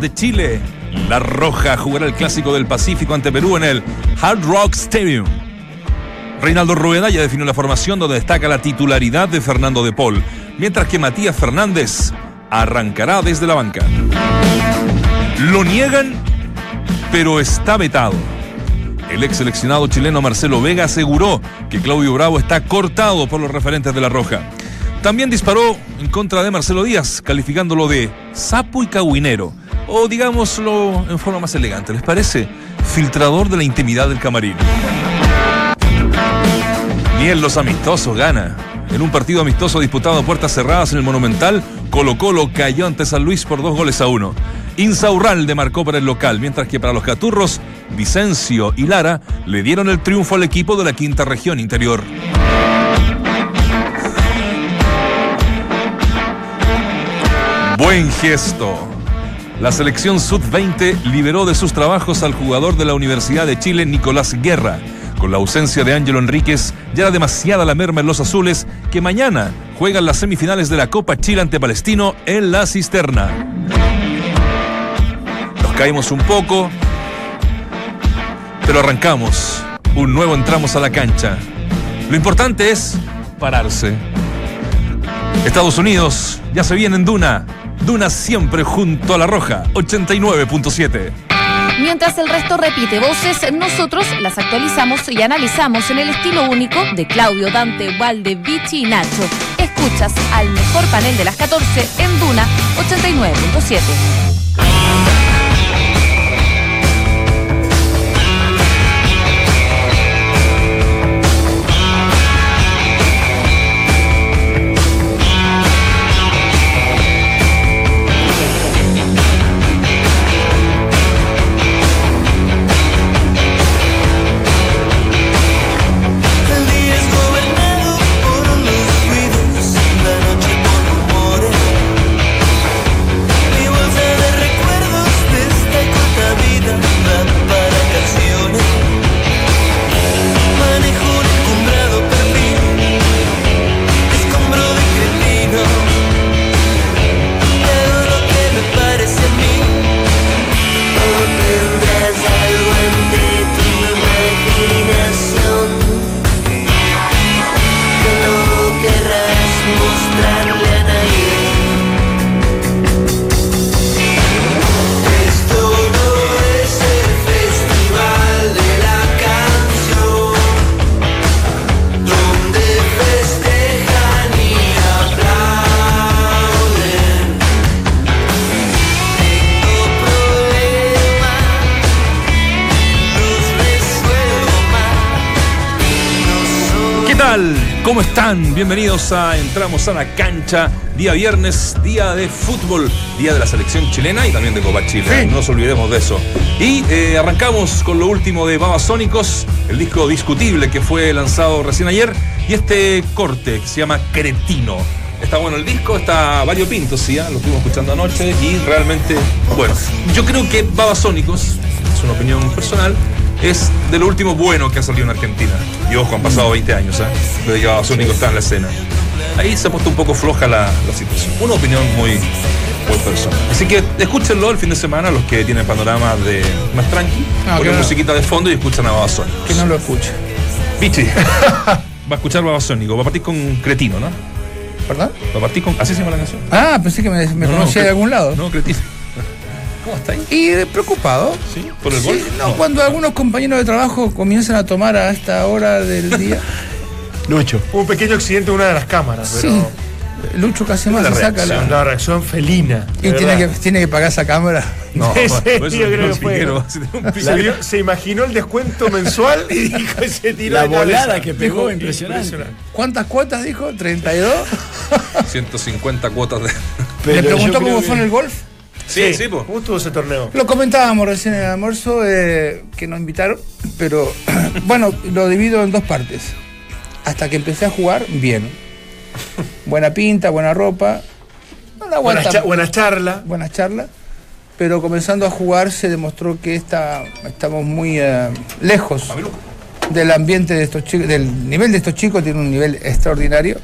de Chile. La Roja jugará el Clásico del Pacífico ante Perú en el Hard Rock Stadium. Reinaldo Rueda ya definió la formación donde destaca la titularidad de Fernando de Paul, mientras que Matías Fernández arrancará desde la banca. Lo niegan, pero está vetado. El ex seleccionado chileno Marcelo Vega aseguró que Claudio Bravo está cortado por los referentes de La Roja. También disparó en contra de Marcelo Díaz, calificándolo de sapo y caguinero, o digámoslo en forma más elegante, ¿les parece? Filtrador de la intimidad del camarín. Ni en los amistosos gana. En un partido amistoso disputado a puertas cerradas en el Monumental, Colo Colo cayó ante San Luis por dos goles a uno. Insaurralde marcó para el local, mientras que para los Caturros, Vicencio y Lara le dieron el triunfo al equipo de la quinta región interior. Buen gesto. La selección Sud-20 liberó de sus trabajos al jugador de la Universidad de Chile, Nicolás Guerra. Con la ausencia de Ángelo Enríquez, ya era demasiada la merma en los azules, que mañana juegan las semifinales de la Copa Chile ante Palestino en la cisterna. Nos caímos un poco, pero arrancamos. Un nuevo entramos a la cancha. Lo importante es pararse. Estados Unidos ya se viene en Duna. Duna siempre junto a la roja, 89.7. Mientras el resto repite voces, nosotros las actualizamos y analizamos en el estilo único de Claudio, Dante, Valde, Vichy y Nacho. Escuchas al mejor panel de las 14 en Duna 89.7. Bienvenidos a Entramos a la cancha, día viernes, día de fútbol, día de la selección chilena y también de Copa Chile. No nos olvidemos de eso. Y eh, arrancamos con lo último de Babasónicos, el disco discutible que fue lanzado recién ayer, y este corte que se llama Cretino. Está bueno el disco, está variopinto, sí, ¿ah? lo estuvimos escuchando anoche y realmente, bueno, yo creo que Babasónicos, es una opinión personal, es de lo último bueno que ha salido en Argentina. Y ojo, han pasado 20 años, ¿eh? Desde que Babasónicos está en la escena. Ahí se ha puesto un poco floja la, la situación. Una opinión muy, muy personal. Así que escúchenlo el fin de semana, los que tienen panorama de más tranqui, Ah, ponen no. musiquita de fondo y escuchan a Babasónicos. Que no lo escuche. Pichi, va a escuchar Babasónico, va a partir con Cretino, ¿no? ¿Verdad? Va a partir con. ¿Así se llama la canción? Ah, pensé que me, me No, no, conocía de algún lado. No, Cretino. ¿Cómo está ahí? Y preocupado. ¿Sí? ¿Por el Sí, gol? no, cuando algunos compañeros de trabajo comienzan a tomar a esta hora del día. Lucho. Un pequeño accidente en una de las cámaras, sí. pero Lucho casi más la se saca reacción, la. la reacción felina. Y tiene que, verdad. tiene que pagar esa cámara. No, Se, imaginó el descuento mensual y dijo y se tiró La volada que pegó, Dijo, impresionante. ¿Cuántas cuotas dijo? ¿32? 150 cuotas de. Le yo preguntó cómo que- fue en el golf. Sí, sí, pues. ¿Cómo estuvo ese torneo? Lo comentábamos recién en el almuerzo eh, que nos invitaron, pero bueno, lo divido en dos partes. Hasta que empecé a jugar, bien. Buena pinta, buena ropa. No la Buena, cha- charla. buenas charlas. Pero comenzando a jugar se demostró que está, estamos muy eh, lejos del ambiente de estos chicos, del nivel de estos chicos, tiene un nivel extraordinario.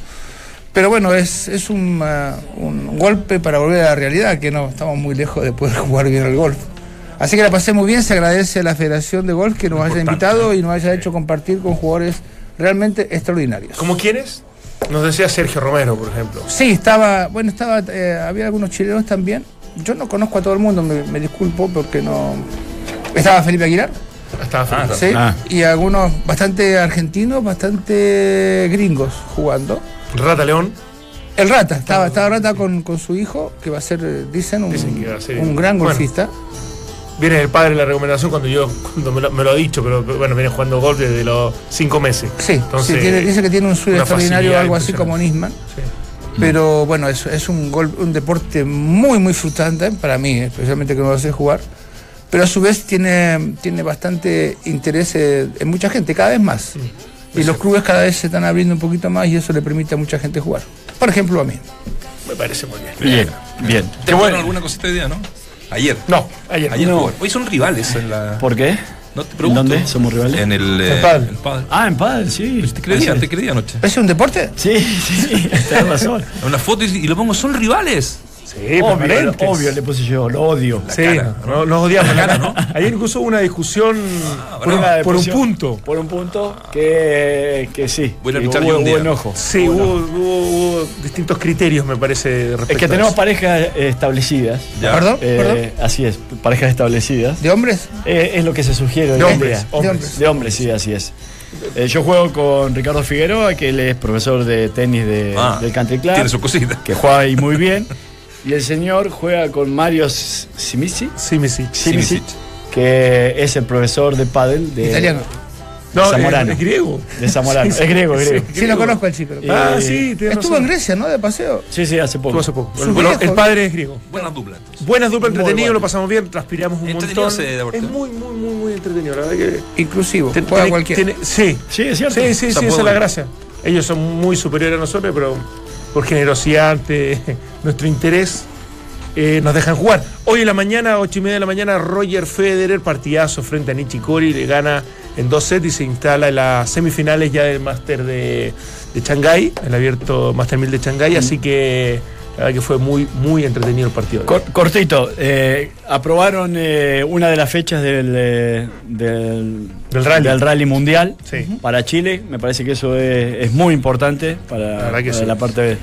Pero bueno, es, es un, ah, un golpe para volver a la realidad, que no estamos muy lejos de poder jugar bien al golf. Así que la pasé muy bien, se agradece a la Federación de Golf que nos haya invitado y nos haya hecho compartir con jugadores realmente extraordinarios. ¿Cómo quiénes? Nos decía Sergio Romero, por ejemplo. Sí, estaba, bueno, estaba, eh, había algunos chilenos también. Yo no conozco a todo el mundo, me, me disculpo porque no. Estaba Felipe Aguilar, Estaba Felipe. sí, Ah. y algunos bastante argentinos, bastante gringos jugando. Rata León. El Rata, estaba, estaba Rata con, con su hijo, que va a ser, eh, dicen, un, Dicen que va a ser- un gran Bueno. golfista. Viene el padre la recomendación cuando yo cuando me, lo, me lo ha dicho, pero bueno, viene jugando golf desde los cinco meses. Sí, Entonces, sí, tiene- dice que tiene un una extraordinario, algo así como Nisman. Sí. Pero bueno, es, es un, gol, un deporte muy, muy frustrante para mí, especialmente que no lo sé jugar. Pero a su vez tiene, tiene bastante interés eh, en mucha gente, cada vez más. Y los clubes cada vez se están abriendo un poquito más y eso le permite a mucha gente jugar. Por ejemplo, a mí. Me parece muy bien. Bien, bien. ¿Te jugaron alguna cosita hoy día, no? Ayer. No, ayer. Ayer No. Hoy son rivales en la. ¿Por qué? ¿No te ¿En pregunto? dónde somos rivales? En el. eh, En pádel. en pádel. Ah, en pádel, sí. ¿Te creía, te creía anoche? ¿Es un deporte? Sí, sí, tenés razón. Una foto y, y lo pongo, son rivales. Sí, obvio, obvio, le puse yo, lo odio. Sí, no, nos odiamos. Ayer incluso hubo una discusión por, un, Una por un punto. Por un punto que, que sí. A que hubo, un hubo enojo. Sí, hubo, hubo- hubo distintos criterios, me parece, respecto Es que tenemos parejas eh, establecidas. Ya. ¿Perdón? Eh, ¿Perdón? Así es, parejas establecidas. ¿De hombres? Eh, es lo que se sugiere hoy De en hombres, día. hombres. hombres. De hombres, sí, así es. Eh, yo juego con Ricardo Figueroa, que él es profesor de tenis de- Ah, del Country Club, Tiene su cosita. que juega ahí muy bien. Y el señor juega con Mario Simici, sí. Simicic, que es el profesor de pádel de, Italiano. No, Zamorano. es, griego. de Zamorano. Sí, sí, es griego, es sí. griego. Sí, lo conozco al chico. Eh, Ah, sí, Estuvo razón. en Grecia, ¿no? De paseo. Sí, sí, hace poco. Estuvo hace poco. Bueno, el padre es griego. Buena dupla. entonces. Buenas duplas entretenido, bueno. lo pasamos bien, transpiramos un Entretenido montón. Es muy, muy, muy, muy entretenido. La verdad que. Inclusivo. Te- Juega cualquiera. sí, Sí, es cierto. sí, sí, O sea, sí, esa es la gracia. Ellos son muy superiores a nosotros, pero por generosidad ante nuestro interés eh, nos dejan jugar. Hoy en la mañana, ocho y media de la mañana, Roger Federer, partidazo frente a Nishikori, le gana en dos sets y se instala en las semifinales ya del Máster de, de Shanghái, el abierto Master 1000 de Shanghái, así que la verdad que fue muy, muy entretenido el partido. Cor- cortito, eh, aprobaron eh, una de las fechas del, eh, del, Del rally. del rally mundial Sí. para Chile. Me parece que eso es, es muy importante para, La verdad que para sí. la parte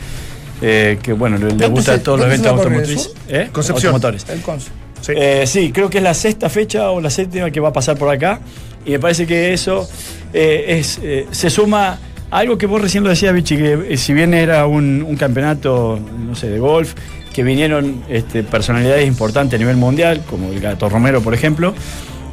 eh, que bueno le, le ¿Dónde gusta a todos los eventos va a correr automotrices. eso? ¿Eh? Concepción. Automotores. El Conce. Sí. Eh, sí, creo que es la sexta fecha o la séptima que va a pasar por acá. Y me parece que eso eh, es, eh, se suma algo que vos recién lo decías, Vichy, que eh, si bien era un, un campeonato, no sé, de golf, que vinieron este, personalidades importantes a nivel mundial, como el Gato Romero, por ejemplo,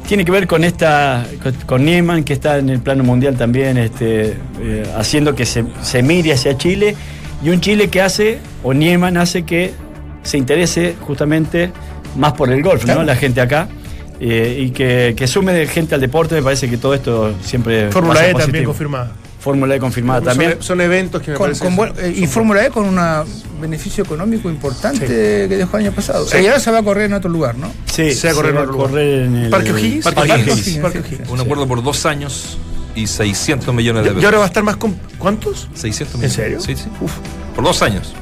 tiene que ver con esta, con, Niemann, que está en el plano mundial también, este, eh, haciendo que se, se mire hacia Chile, y un Chile que hace, o Niemann hace que se interese justamente más por el golf, Claro. ¿no? La gente acá. eh, y que, que sume de gente al deporte, me parece que todo esto siempre. Fórmula E también confirmada. Fórmula E confirmada Son, también. son eventos que me Con- con buen- eh, y Fórmula E con un beneficio económico importante Sí. que dejó el año pasado. Sí. Y ahora se va a correr en otro lugar, ¿no? Sí, se va a correr en otro lugar. en el. Parque O'Higgins. Parque O'Higgins. Un acuerdo por dos años y 600 millones de Y pesos. ahora va a estar más. com- ¿Cuántos? 600 ¿En millones. serio? Sí, sí. Por dos años.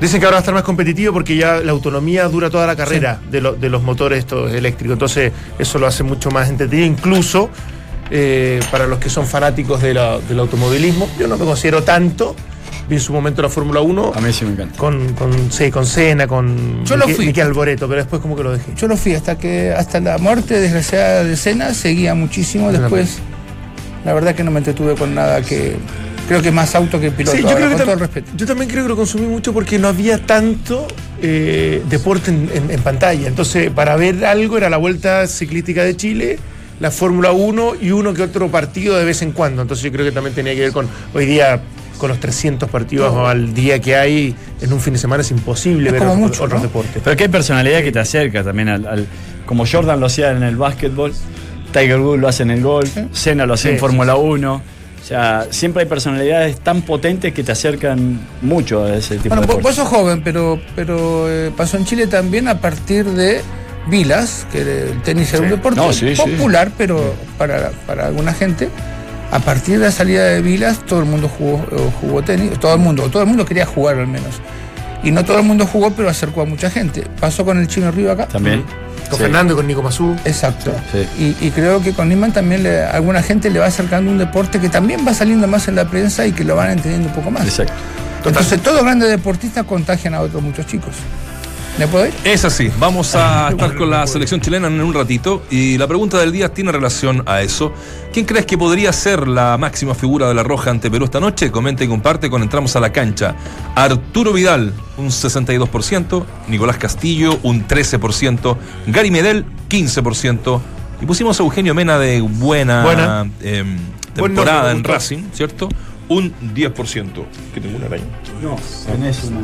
Dicen que ahora va a estar más competitivo porque ya la autonomía dura toda la carrera de, lo- de los motores estos eléctricos. Entonces, eso lo hace mucho más entretenido, incluso eh, para los que son fanáticos de la- del automovilismo. Yo no me considero tanto. Vi en su momento la Fórmula 1 A mí sí me encanta. con, con, sí, con Senna, con Yo lo Mique- fui. Miquel Alboreto, pero después como que lo dejé. Yo lo fui hasta que hasta la muerte desgraciada de Cena seguía muchísimo. Después, la verdad que no me entretuve con nada que creo que más auto que piloto. Sí, yo, creo que con todo el respeto. yo también creo que lo consumí mucho porque no había tanto eh, deporte en, en- en pantalla. Entonces, para ver algo era la Vuelta Ciclística de Chile, la Fórmula 1 y uno que otro partido de vez en cuando. Entonces, yo creo que también tenía que ver con hoy día con los 300 partidos al día que hay en un fin de semana es imposible Es ver como otros, mucho, otros ¿no? deportes. Pero que hay personalidad que te acerca también al, al- Como Jordan lo hacía en el básquetbol, Tiger Woods lo hace en el golf, Senna lo hace Sí, en Fórmula 1. O sea, siempre hay personalidades tan potentes que te acercan mucho a ese tipo Bueno, de vos, deportes. vos sos joven, pero, pero eh, pasó en Chile también a partir de Vilas, que el tenis era un deporte No, sí, sí. popular, pero para, para alguna gente. A partir de la salida de Vilas, todo el mundo jugó, eh, jugó tenis, todo el mundo, todo el mundo quería jugar al menos. Y no todo el mundo jugó, pero acercó a mucha gente. Pasó con el chino Río acá. También. Con Sí. Fernando y con Nico Mazú. Exacto. Sí. Y, y creo que con Nisman también le- alguna gente le va acercando un deporte que también va saliendo más en la prensa y que lo van entendiendo un poco más. Exacto. Entonces todos grandes deportistas contagian a otros muchos chicos. ¿Me puedo ir? Es así, vamos a estar con la selección chilena en un ratito y la pregunta del día tiene relación a eso. ¿Quién crees que podría ser la máxima figura de la Roja ante Perú esta noche? Comenta y comparte con Entramos a la Cancha. Arturo Vidal, un 62%, Nicolás Castillo, un 13%, Gary Medel, 15%, y pusimos a Eugenio Mena de buena, Buena. em, temporada en. Racing, ¿cierto? Un 10%. Que tengo una araña. No, tenés una.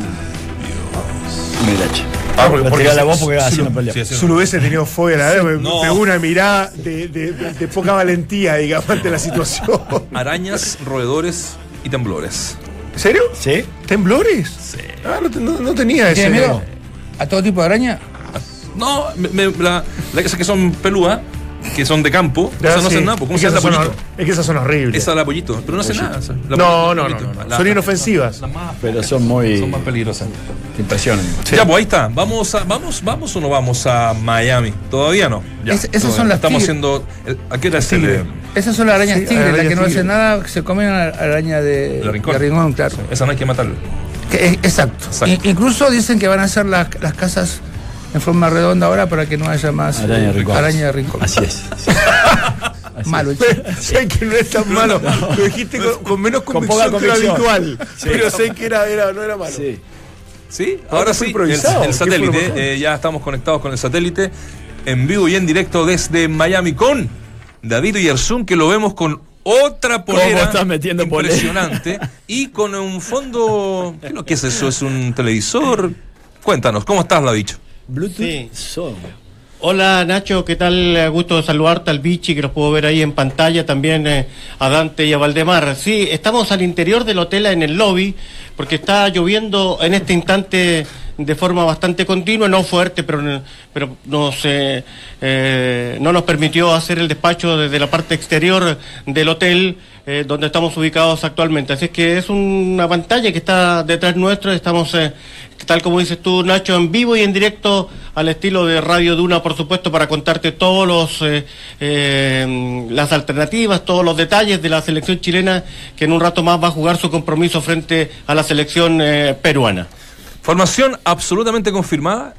Mirache. Ah, porque- porque tirá la voz porque se- no pelea. sí, sí. Su hubiese tenido fobia, la verdad, me No. pegó una mirada de, de- de poca valentía, digamos, ante la situación. Arañas, roedores y temblores. ¿En serio? ¿Sí? ¿Temblores? Sí. Ah, no, no- no tenía ese. ¿Tienes miedo? ¿A todo tipo de araña? No, me- me- la, la que son pelúas, que son de campo, Ya, esas no sí. hacen nada. pues, ¿Cómo es, se llama es que esas son horribles. Esa es la pollito, pero no hace nada. esa, la no, no, pollito, no. Son inofensivas. las más- Pero son muy. son más peligrosas. Te impresionan. Ya, pues ahí está. Vamos, a, vamos, vamos o no vamos a Miami. Todavía no. Ya, Es- esas todavía son no. las Estamos haciendo. eh, ¿A qué hora es el Tigre. de- Esas son las arañas Sí, tigres, las que no tigre. hacen nada, se comen a la araña de, de rincón? de rincón, claro. Esa no hay que matarla. Que exacto. Incluso dicen que van a hacer las, las casas en forma redonda ahora para que no haya más Araña de eh, rincón. araña de rincón. Así es. Así Malo. es. sé que no es tan malo. Lo dijiste con, con menos Con convicción, que lo habitual. Sí. Pero sé que era, era, no era malo. Sí. Sí, Ahora sí. El, improvisado. el ¿Qué fue lo satélite, eh, ya estamos conectados con el satélite. En vivo y en directo desde Miami con David Yersun, que lo vemos con otra polera estás metiendo polera? impresionante y con un fondo. ¿Qué es lo que es eso? ¿Es un televisor? Cuéntanos, ¿cómo estás, David? Bluetooth. Sí. Hola Nacho, ¿qué tal? Eh, Gusto de saludarte al Vichy, que los puedo ver ahí en pantalla, también eh, a Dante y a Valdemar. Sí, estamos al interior del hotel en el lobby, porque está lloviendo en este instante de forma bastante continua, no fuerte, pero, pero nos, eh, eh, no nos permitió hacer el despacho desde la parte exterior del hotel eh, donde estamos ubicados actualmente. Así es que es una pantalla que está detrás nuestro, estamos, eh, tal como dices tú, Nacho, en vivo y en directo al estilo de Radio Duna, por supuesto, para contarte todos los eh, las alternativas, todos los detalles de la selección chilena que en un rato más va a jugar su compromiso frente a la selección peruana. Formación absolutamente confirmada.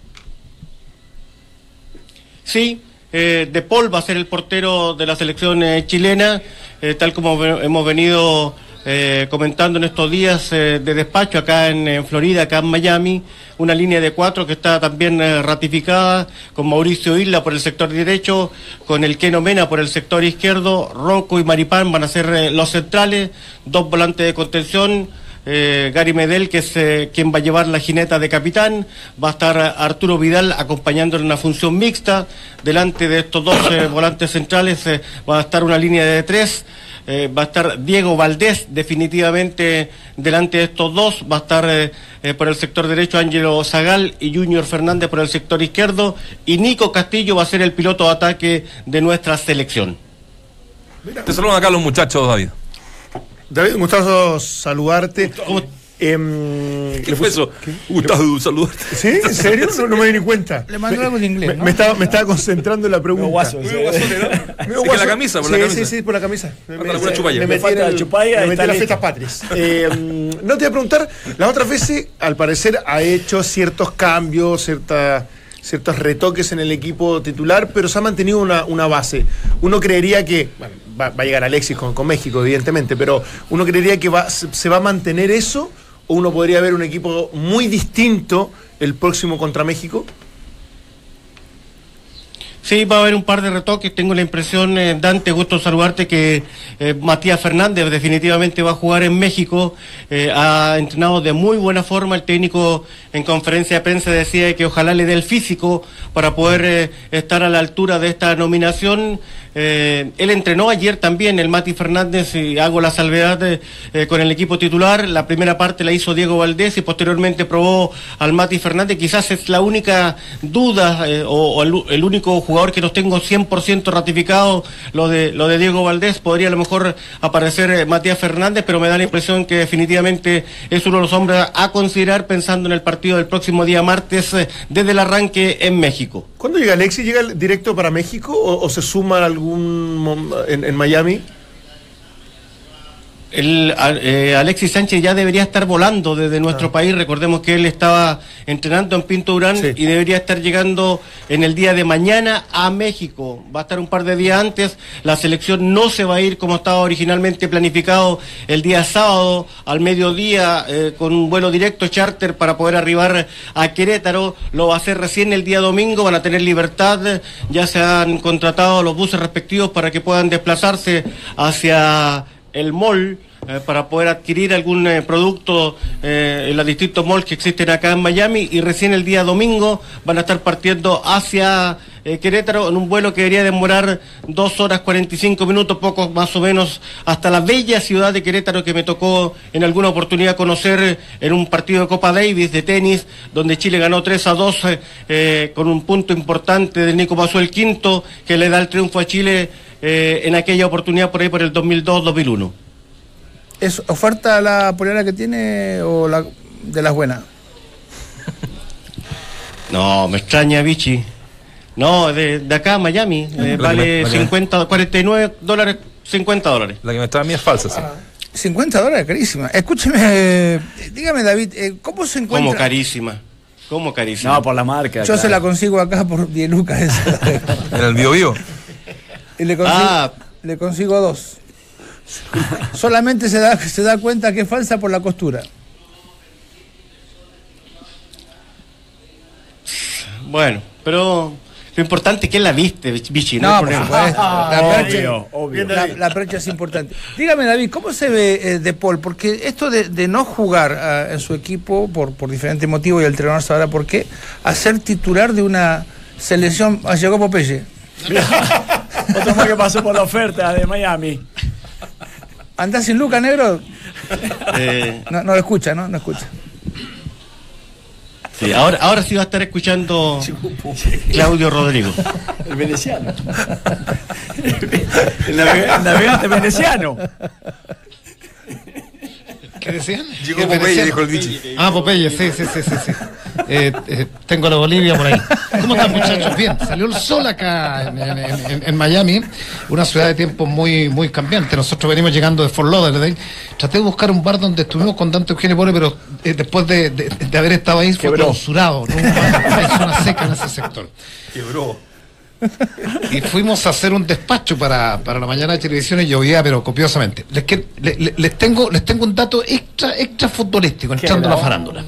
Sí, eh, De Paul va a ser el portero de la selección eh, chilena, eh, tal como hemos venido eh, comentando en estos días de despacho acá en, Florida, acá en Miami, una línea de cuatro que está también ratificada con Mauricio Isla por el sector derecho, con el Keno Mena por el sector izquierdo, Rocco y Maripán van a ser los centrales, dos volantes de contención. Eh, Gary Medel, que es eh, quien va a llevar la jineta de capitán, va a estar Arturo Vidal acompañando en una función mixta. Delante de estos dos eh, volantes centrales va a estar una línea de tres. Va a estar Diego Valdés definitivamente delante de estos dos. Va a estar por el sector derecho Ángelo Zagal y Junior Fernández por el sector izquierdo. Y Nico Castillo va a ser el piloto de ataque de nuestra selección. Te saludan acá los muchachos, David. David, un gustazo saludarte. ¿Cómo- Em, ¿Qué fue eso? Gustavo, saludarte. ¿Sí? ¿En serio? No, no me di ni cuenta. Le mandó algo de inglés, Me, ¿no? me estaba, me estaba concentrando en la pregunta. Medio guaso, sí. guasón, ¿no? Guaso. la camisa, por sí, la camisa. Sí, sí, por la camisa. Me, me Me metí en la chupalla, me metí en las fiestas patrias. Eh, no te voy a preguntar, las otras veces, al parecer, ha hecho ciertos cambios, cierta, ciertos retoques en el equipo titular, pero se ha mantenido una, una base. Uno creería que, bueno, va, va a llegar Alexis con, con México, evidentemente, pero uno creería que va, se, se va a mantener eso, o uno podría ver un equipo muy distinto el próximo contra México. Sí, va a haber un par de retoques. Tengo la impresión, eh, Dante, gusto saludarte, que eh, Matías Fernández definitivamente va a jugar en México. Eh, ha entrenado de muy buena forma. El técnico en conferencia de prensa decía que ojalá le dé el físico para poder estar a la altura de esta nominación. Él entrenó ayer también, el Mati Fernández, y hago la salvedad con el equipo titular. La primera parte la hizo Diego Valdés y posteriormente probó al Mati Fernández. Quizás es la única duda o, o el, el único jugador jugador que no tengo 100% ratificado, lo de, lo de Diego Valdés, podría a lo mejor aparecer eh, Matías Fernández, pero me da la impresión que definitivamente es uno de los hombres a considerar pensando en el partido del próximo día martes eh, desde el arranque en México. ¿Cuándo llega Alexis? ¿Llega directo para México o, se suma algún en, en Miami? El, eh, Alexis Sánchez ya debería estar volando desde nuestro país. Recordemos que él estaba entrenando en Pinto Durán Sí. y debería estar llegando en el día de mañana a México. Va a estar un par de días antes. La selección no se va a ir como estaba originalmente planificado el día sábado al mediodía eh, con un vuelo directo charter para poder arribar a Querétaro. Lo va a hacer recién el día domingo. Van a tener libertad. Ya se han contratado los buses respectivos para que puedan desplazarse hacia el mall eh, para poder adquirir algún eh, producto eh, en los distintos malls que existen acá en Miami. Y recién el día domingo van a estar partiendo hacia Querétaro en un vuelo que debería demorar dos horas 45 minutos, poco más o menos, hasta la bella ciudad de Querétaro que me tocó en alguna oportunidad conocer en un partido de Copa Davis de tenis, donde Chile ganó 3 a 2 eh, eh, con un punto importante del Nico Pasó el quinto, que le da el triunfo a Chile eh, en aquella oportunidad por ahí por el 2002-2001. ¿Es oferta la polera que tiene o la de las buenas? No, me extraña, Vichy. No, de, de acá, Miami. eh, vale me- la que me- 50, 49 dólares, 50 dólares. La que me está a mí es falsa, sí. 50 dólares, carísima. Escúcheme, eh, dígame David, eh, ¿cómo se encuentra? Como carísima. Como carísima. No, por la marca. Yo claro. se la consigo acá por 10 lucas esa. En el bio bio. Y le consigo, Ah. le consigo dos. Solamente se da, se da cuenta que es falsa por la costura. Bueno, pero lo importante es que la viste, Vichy. No, No, por supuesto. La percha, Obvio, obvio. la, la percha es importante. Dígame, David, ¿cómo se ve eh, De Paul? Porque esto de, de no jugar ah, en su equipo por, por diferentes motivos, y el entrenador sabrá por qué, a ser titular de una selección. Ah, llegó Popeye. Otro más que pasó por la oferta de Miami. ¿Andás sin Luca, negro? Eh, No, no lo escucha, ¿no? No escucha. sí, ahora, ahora sí va a estar escuchando Claudio Rodrigo. El veneciano. el, navega- el navegante veneciano. ¿Qué decían? Llegó ¿Qué Popeye, dijo el bichi. Ah, Popeye, sí, sí, sí, sí. sí. Eh, eh, tengo a la Bolivia por ahí. ¿Cómo están, muchachos? Bien, salió el sol acá en, en- en- en Miami, una ciudad de tiempos muy, muy cambiante. Nosotros venimos llegando de Fort Lauderdale. Traté de buscar un bar donde estuvimos con Dante Eugenio Pole, pero eh, después de, de- de haber estado ahí fue Quebró. clausurado. ¿no? Hay zona seca en ese sector. Quebró. Y fuimos a hacer un despacho para, para la mañana de televisión y llovía, pero copiosamente. Les, que- les tengo, les tengo un dato extra, extra futbolístico, entrando a la farándula.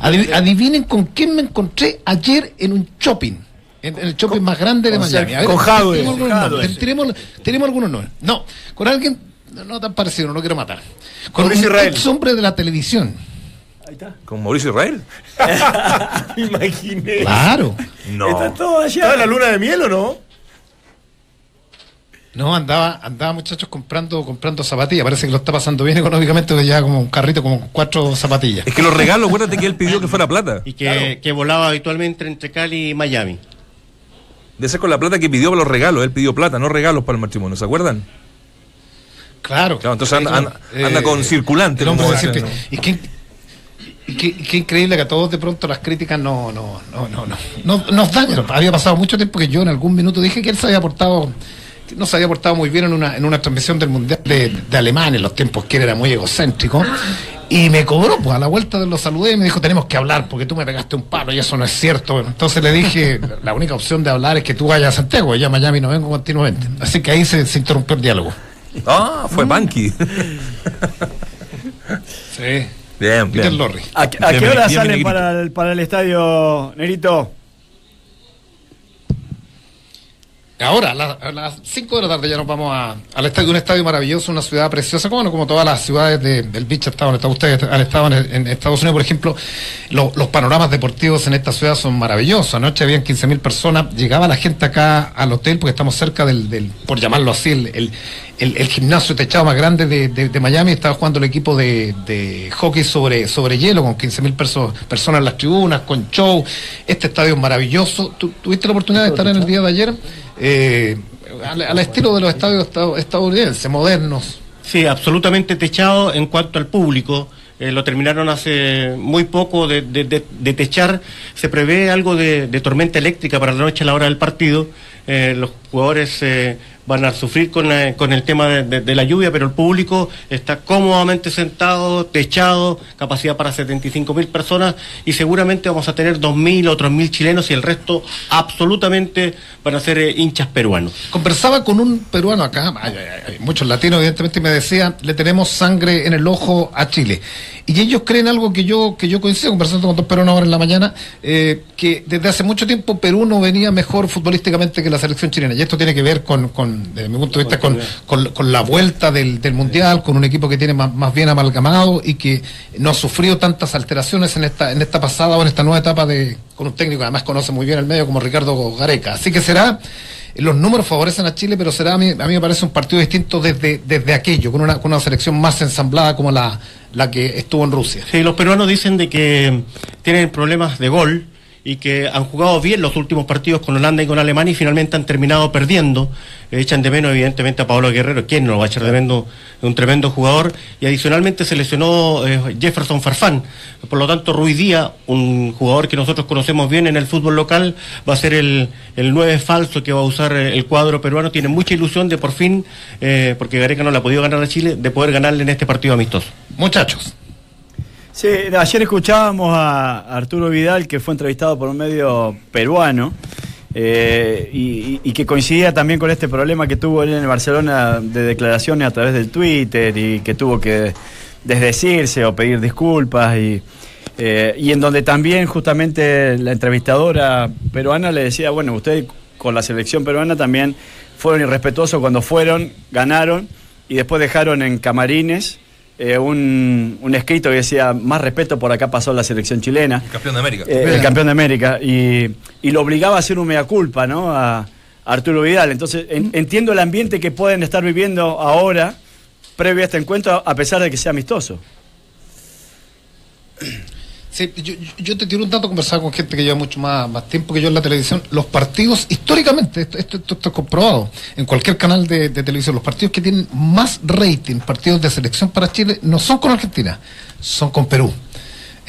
Adiv- adivinen con quién me encontré ayer en un shopping. En, en el shopping más grande de con Miami. Ser- A ver, con Jadwe. tenemos algunos tenemos, nombres. No, con alguien no, no tan parecido, no lo quiero matar. Con Mauricio un Israel. ex hombre de la televisión. Ahí está. ¿Con Mauricio Israel? Me imaginé. Claro. No. Está todo ¿Estaba en la allá. luna de miel o no? No, andaba, andaba muchachos comprando, comprando zapatillas. Parece que lo está pasando bien económicamente, que lleva como un carrito como con cuatro zapatillas. Es que los regalos, acuérdate que él pidió que fuera plata. Y que, que volaba habitualmente entre Cali y Miami. De ser con la plata que pidió para los regalos. Él pidió plata, no regalos para el matrimonio, ¿se acuerdan? Claro. Claro, entonces anda- anda- Eh, con circulante, dicen, siempre. Y qué, qué- increíble que a todos de pronto las críticas no, no, no, no, no, no- nos dañan. Había pasado mucho tiempo que yo en algún minuto dije que él se había portado, no se había portado muy bien en una, en una transmisión del Mundial de, de Alemania, en los tiempos que él era muy egocéntrico. Y me cobró, pues a la vuelta de lo saludé y me dijo, tenemos que hablar porque tú me pegaste un palo y eso no es cierto. Entonces le dije, la única opción de hablar es que tú vayas a Santiago, y a Miami no vengo continuamente. Así que ahí se, se interrumpió el diálogo. Ah, fue Punky. Sí. Bien, Peter bien. Lorre. ¿A, qué- hora bien, salen bien, para el, para el estadio, Nerito? Ahora, a, la- a las 5 de la tarde ya nos vamos a- al estadio, un estadio maravilloso, una ciudad preciosa, como, como todas las ciudades de- del Beach Estado. Ustedes han estado en, en Estados Unidos, por ejemplo, lo- los panoramas deportivos en esta ciudad son maravillosos. Anoche habían 15.000 personas, llegaba la gente acá al hotel, porque estamos cerca del, del por llamarlo así, el, el- el- el gimnasio techado más grande de, de- de Miami. Estaba jugando el equipo de, de hockey sobre, sobre hielo, con 15.000 perso- personas en las tribunas, con show. Este estadio es maravilloso. ¿Tú- ¿Tuviste la oportunidad de estar en el día de ayer? Eh, al, estilo de los estadios estad- estadounidenses, modernos. Sí, absolutamente techado en cuanto al público. Eh, lo terminaron hace muy poco de, de- techar. Se prevé algo de tormenta eléctrica para la noche a la hora del partido. Eh, los jugadores eh, van a sufrir con, con el tema de, la lluvia, pero el público está cómodamente sentado, techado, capacidad para 75 mil personas y seguramente vamos a tener 2.000 o 3.000 chilenos y el resto absolutamente van a ser eh, hinchas peruanos. Conversaba con un peruano acá, hay muchos latinos evidentemente, me decía, le tenemos sangre en el ojo a Chile. Y ellos creen algo que yo que yo coincido, conversando con dos peruanos ahora en la mañana, que desde hace mucho tiempo Perú no venía mejor futbolísticamente que la selección chilena. Y esto tiene que ver con, con desde mi punto de vista, con, la vuelta del, Mundial, con un equipo que tiene más, bien amalgamado y que no ha sufrido tantas alteraciones en esta, en esta pasada o en esta nueva etapa de con un técnico que además conoce muy bien el medio como Ricardo Gareca. Así que será los números favorecen a Chile, pero será a mí, a mí me parece un partido distinto desde, desde aquello, con una, con una selección más ensamblada como la, la que estuvo en Rusia. Sí, los peruanos dicen de que tienen problemas de gol y que han jugado bien los últimos partidos con Holanda y con Alemania y finalmente han terminado perdiendo. Echan de menos evidentemente a Pablo Guerrero, ¿quién no lo va a echar de menos? Un tremendo jugador. Y adicionalmente se lesionó eh, Jefferson Farfán. Por lo tanto, Ruiz Díaz, un jugador que nosotros conocemos bien en el fútbol local, va a ser el, el 9 falso que va a usar el cuadro peruano. Tiene mucha ilusión de por fin, eh, porque Gareca no le ha podido ganar a Chile, de poder ganarle en este partido amistoso. Muchachos. Sí, ayer escuchábamos a Arturo Vidal, que fue entrevistado por un medio peruano, eh, y, que coincidía también con este problema que tuvo él en el Barcelona de declaraciones a través del Twitter y que tuvo que desdecirse o pedir disculpas y, eh, y en donde también justamente la entrevistadora peruana le decía, bueno, usted con la selección peruana también fueron irrespetuosos cuando fueron, ganaron y después dejaron en camarines eh, un, un escrito que decía, más respeto por acá pasó la selección chilena. El campeón de América. Eh, el campeón de América. Y, y lo obligaba a hacer un mea culpa, ¿no? A, a Arturo Vidal. Entonces, en- entiendo el ambiente que pueden estar viviendo ahora, previo a este encuentro, a pesar de que sea amistoso. Sí, yo, yo- te tiro un dato conversar con gente que lleva mucho más, más tiempo que yo en la televisión. Los partidos, históricamente, esto, esto, esto está comprobado, en cualquier canal de televisión, los partidos que tienen más rating, partidos de selección para Chile, no son con Argentina, son con Perú.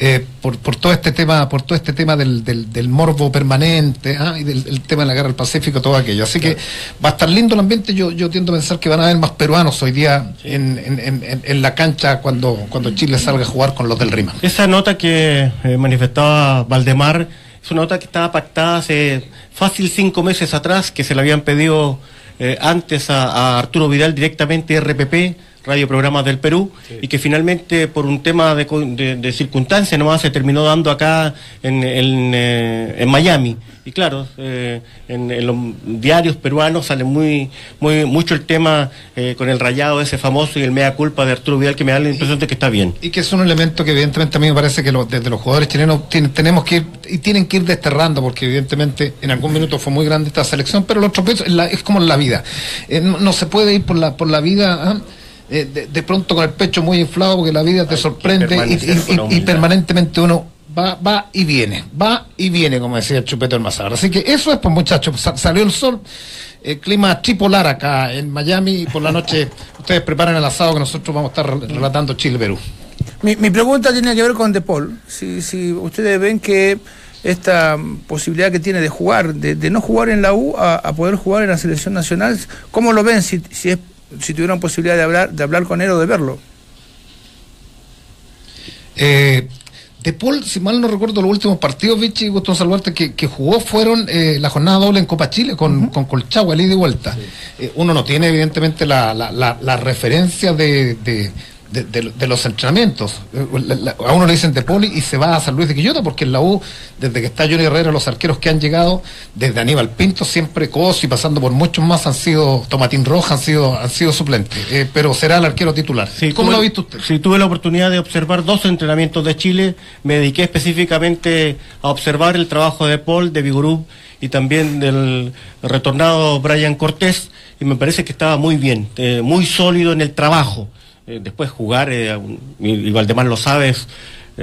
Eh, por, por todo este tema, por todo este tema del, del, del morbo permanente ah, y del el tema de la guerra del Pacífico, todo aquello. Así que va a estar lindo el ambiente. Yo, yo tiendo a pensar que van a haber más peruanos hoy día en, en, en- en- en la cancha cuando, cuando Chile salga a jugar con los del Rima. Esa nota que eh, manifestaba Valdemar es una nota que estaba pactada hace fácil cinco meses atrás, que se le habían pedido eh, antes a, a Arturo Vidal directamente RPP, Radio Programas del Perú, y que finalmente por un tema de, de, de circunstancias nomás se terminó dando acá en, en, eh, en Miami. Y claro, eh, en, en los diarios peruanos sale muy, muy mucho el tema eh, con el rayado ese famoso y el mea culpa de Arturo Vidal que me da la impresión de que está bien. Y que es un elemento que evidentemente a mí me parece que lo- desde los jugadores chilenos tienen- tenemos que ir y tienen que ir desterrando porque evidentemente en algún minuto fue muy grande esta selección, pero los tropiezos es, como en la vida. No, no se puede ir por la por la vida ah, eh, de, de pronto con el pecho muy inflado porque la vida te sorprende y, permanentemente uno va va y viene, va y viene como decía el Chupete. Así que eso es pues muchachos, sa- salió el sol. eh, clima tripolar acá en Miami y por la noche ustedes preparan el asado que nosotros vamos a estar rel- relatando Chile-Perú. Mi, mi pregunta tiene que ver con De Paul. Si, si ustedes ven que esta posibilidad que tiene de jugar, de, de no jugar en la U a, a poder jugar en la selección nacional, ¿cómo lo ven si, si, es, si tuvieran posibilidad de hablar, de hablar con él o de verlo? Eh, de Paul, si mal no recuerdo, los últimos partidos, Vichy, Gustavo Salvarte, que, que jugó fueron eh, la jornada doble en Copa Chile con, con Colchagua, el ida y vuelta. Eh, uno no tiene, evidentemente, la, la, la, la referencia de, de, de, de- de los entrenamientos. Eh, A uno le dicen de Poli y se va a San Luis de Quillota, porque en la U, desde que está Johnny Herrera, los arqueros que han llegado, desde Aníbal Pinto, siempre Cosi, pasando por muchos más, han sido Tomatín Roja, han sido, han sido suplentes. Eh, pero será el arquero titular. Sí, ¿Cómo tuve- lo ha visto usted? Sí, tuve la oportunidad de observar dos entrenamientos de Chile. Me dediqué específicamente a observar el trabajo de Paul, de Vigorub y también del retornado Brian Cortés. Y me parece que estaba muy bien, eh, muy sólido en el trabajo. Eh, después jugar, eh, y, lo sabes.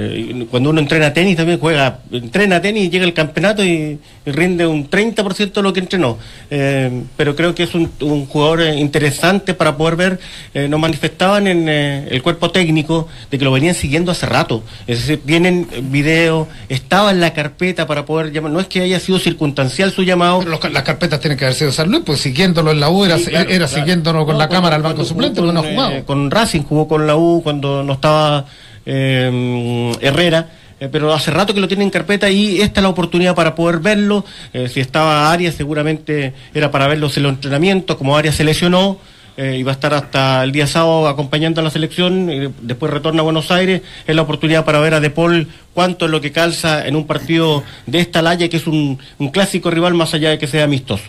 Eh, cuando uno entrena tenis también juega, entrena tenis y llega el campeonato y, y rinde un 30% de lo que entrenó. Eh, pero creo que es un, un jugador eh, interesante para poder ver. Eh, nos manifestaban en eh, el cuerpo técnico de que lo venían siguiendo hace rato. Es decir, vienen eh, videos, estaba en la carpeta para poder llamar. No es que haya sido circunstancial su llamado. Los- las carpetas tienen que haber sido San Luis, pues siguiéndolo en la U era, Sí, claro, era claro. siguiéndolo con No, la cuando- cámara al banco suplente, jugó porque no ha con, jugado. con Racing jugó con la U cuando no estaba eh, Herrera. eh, pero hace rato que lo tiene en carpeta y esta es la oportunidad para poder verlo. Eh, si estaba Arias, seguramente era para verlos en los entrenamientos. Como Arias se lesionó, a estar hasta el día sábado acompañando a la selección, y después retorna a Buenos Aires. Es la oportunidad para ver a De Paul cuánto es lo que calza en un partido de esta laya, que es un, clásico rival, más allá de que sea amistoso.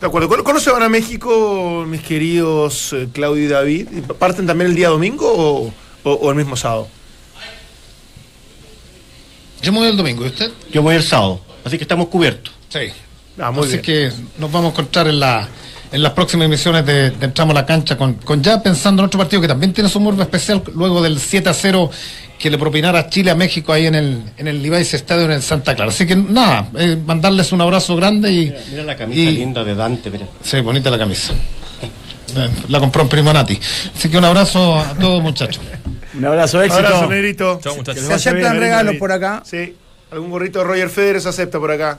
De acuerdo. ¿Cuándo, se van a México, mis queridos Claudio y David? ¿Parten también el día domingo o, o- o el mismo sábado? Yo me voy el domingo, ¿y usted? Yo voy el sábado, así que estamos cubiertos. Sí. Ah, muy Así bien. que nos vamos a encontrar en, la, en las próximas emisiones de, de Entramos a la Cancha con, con ya pensando en otro partido que también tiene su morbo especial luego del 7 a 0 que le propinara Chile a México ahí en el, en el Levi's Stadium en Santa Clara. Así que nada, eh, mandarles un abrazo grande y... Mira la camisa y- linda de Dante, mira. Sí, bonita la camisa. La compró en Primo Nati. Así que un abrazo a todos muchachos. Un abrazo, éxito. Abrazo, negrito. Muchachos. Se aceptan bien, regalos por acá. Sí. Algún gorrito de Roger Federer se acepta por acá.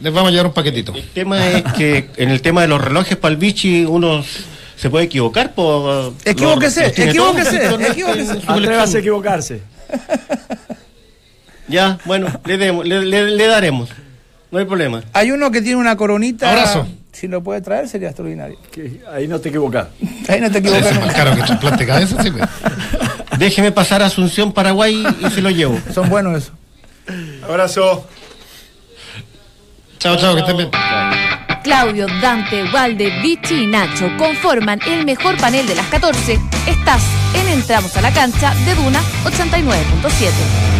Les vamos a llevar un paquetito. El tema es que en el tema de los relojes para el bichi uno se puede equivocar. Por, Equivóquese, los- los equivóquese, todos equivóquese. Atrévase a equivocarse. Ya, bueno, le, demos- le, le- le daremos. No hay problema. Hay uno que tiene una coronita. Abrazo. Si lo puede traer sería extraordinario. Que ahí no te equivocas. Ahí no te Es equivocas. más caro que trasplante cabeza, sí. pues. Déjeme pasar a Asunción, Paraguay y se lo llevo. Son buenos eso. Abrazo. Chao, chao, que estén bien. Claudio, Dante, Valde, Vichy y Nacho conforman el mejor panel de las 14. Estás en Entramos a la cancha de Duna 89.7.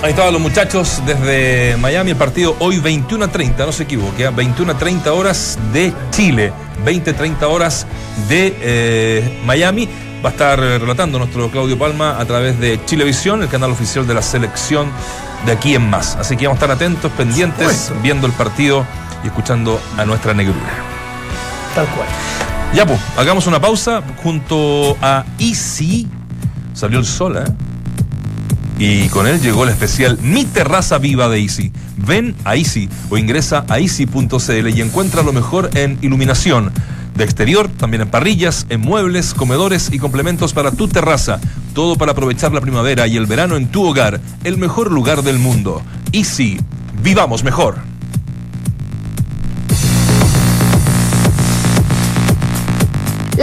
Ahí estaban los muchachos desde Miami, el partido hoy 21 a 30, no se equivoque, ¿eh? 21 a 30 horas de Chile, 20 a 30 horas de eh, Miami. Va a estar relatando nuestro Claudio Palma a través de Chilevisión, el canal oficial de la selección de aquí en más. Así que vamos a estar atentos, pendientes, viendo el partido y escuchando a nuestra negrura. Tal cual. Ya pues, hagamos una pausa junto a Easy. Salió el sol, ¿eh? Y con él llegó el especial Mi Terraza Viva de Easy. Ven a Easy o ingresa a easy.cl y encuentra lo mejor en iluminación. De exterior, también en parrillas, en muebles, comedores y complementos para tu terraza. Todo para aprovechar la primavera y el verano en tu hogar. El mejor lugar del mundo. Easy. Vivamos mejor.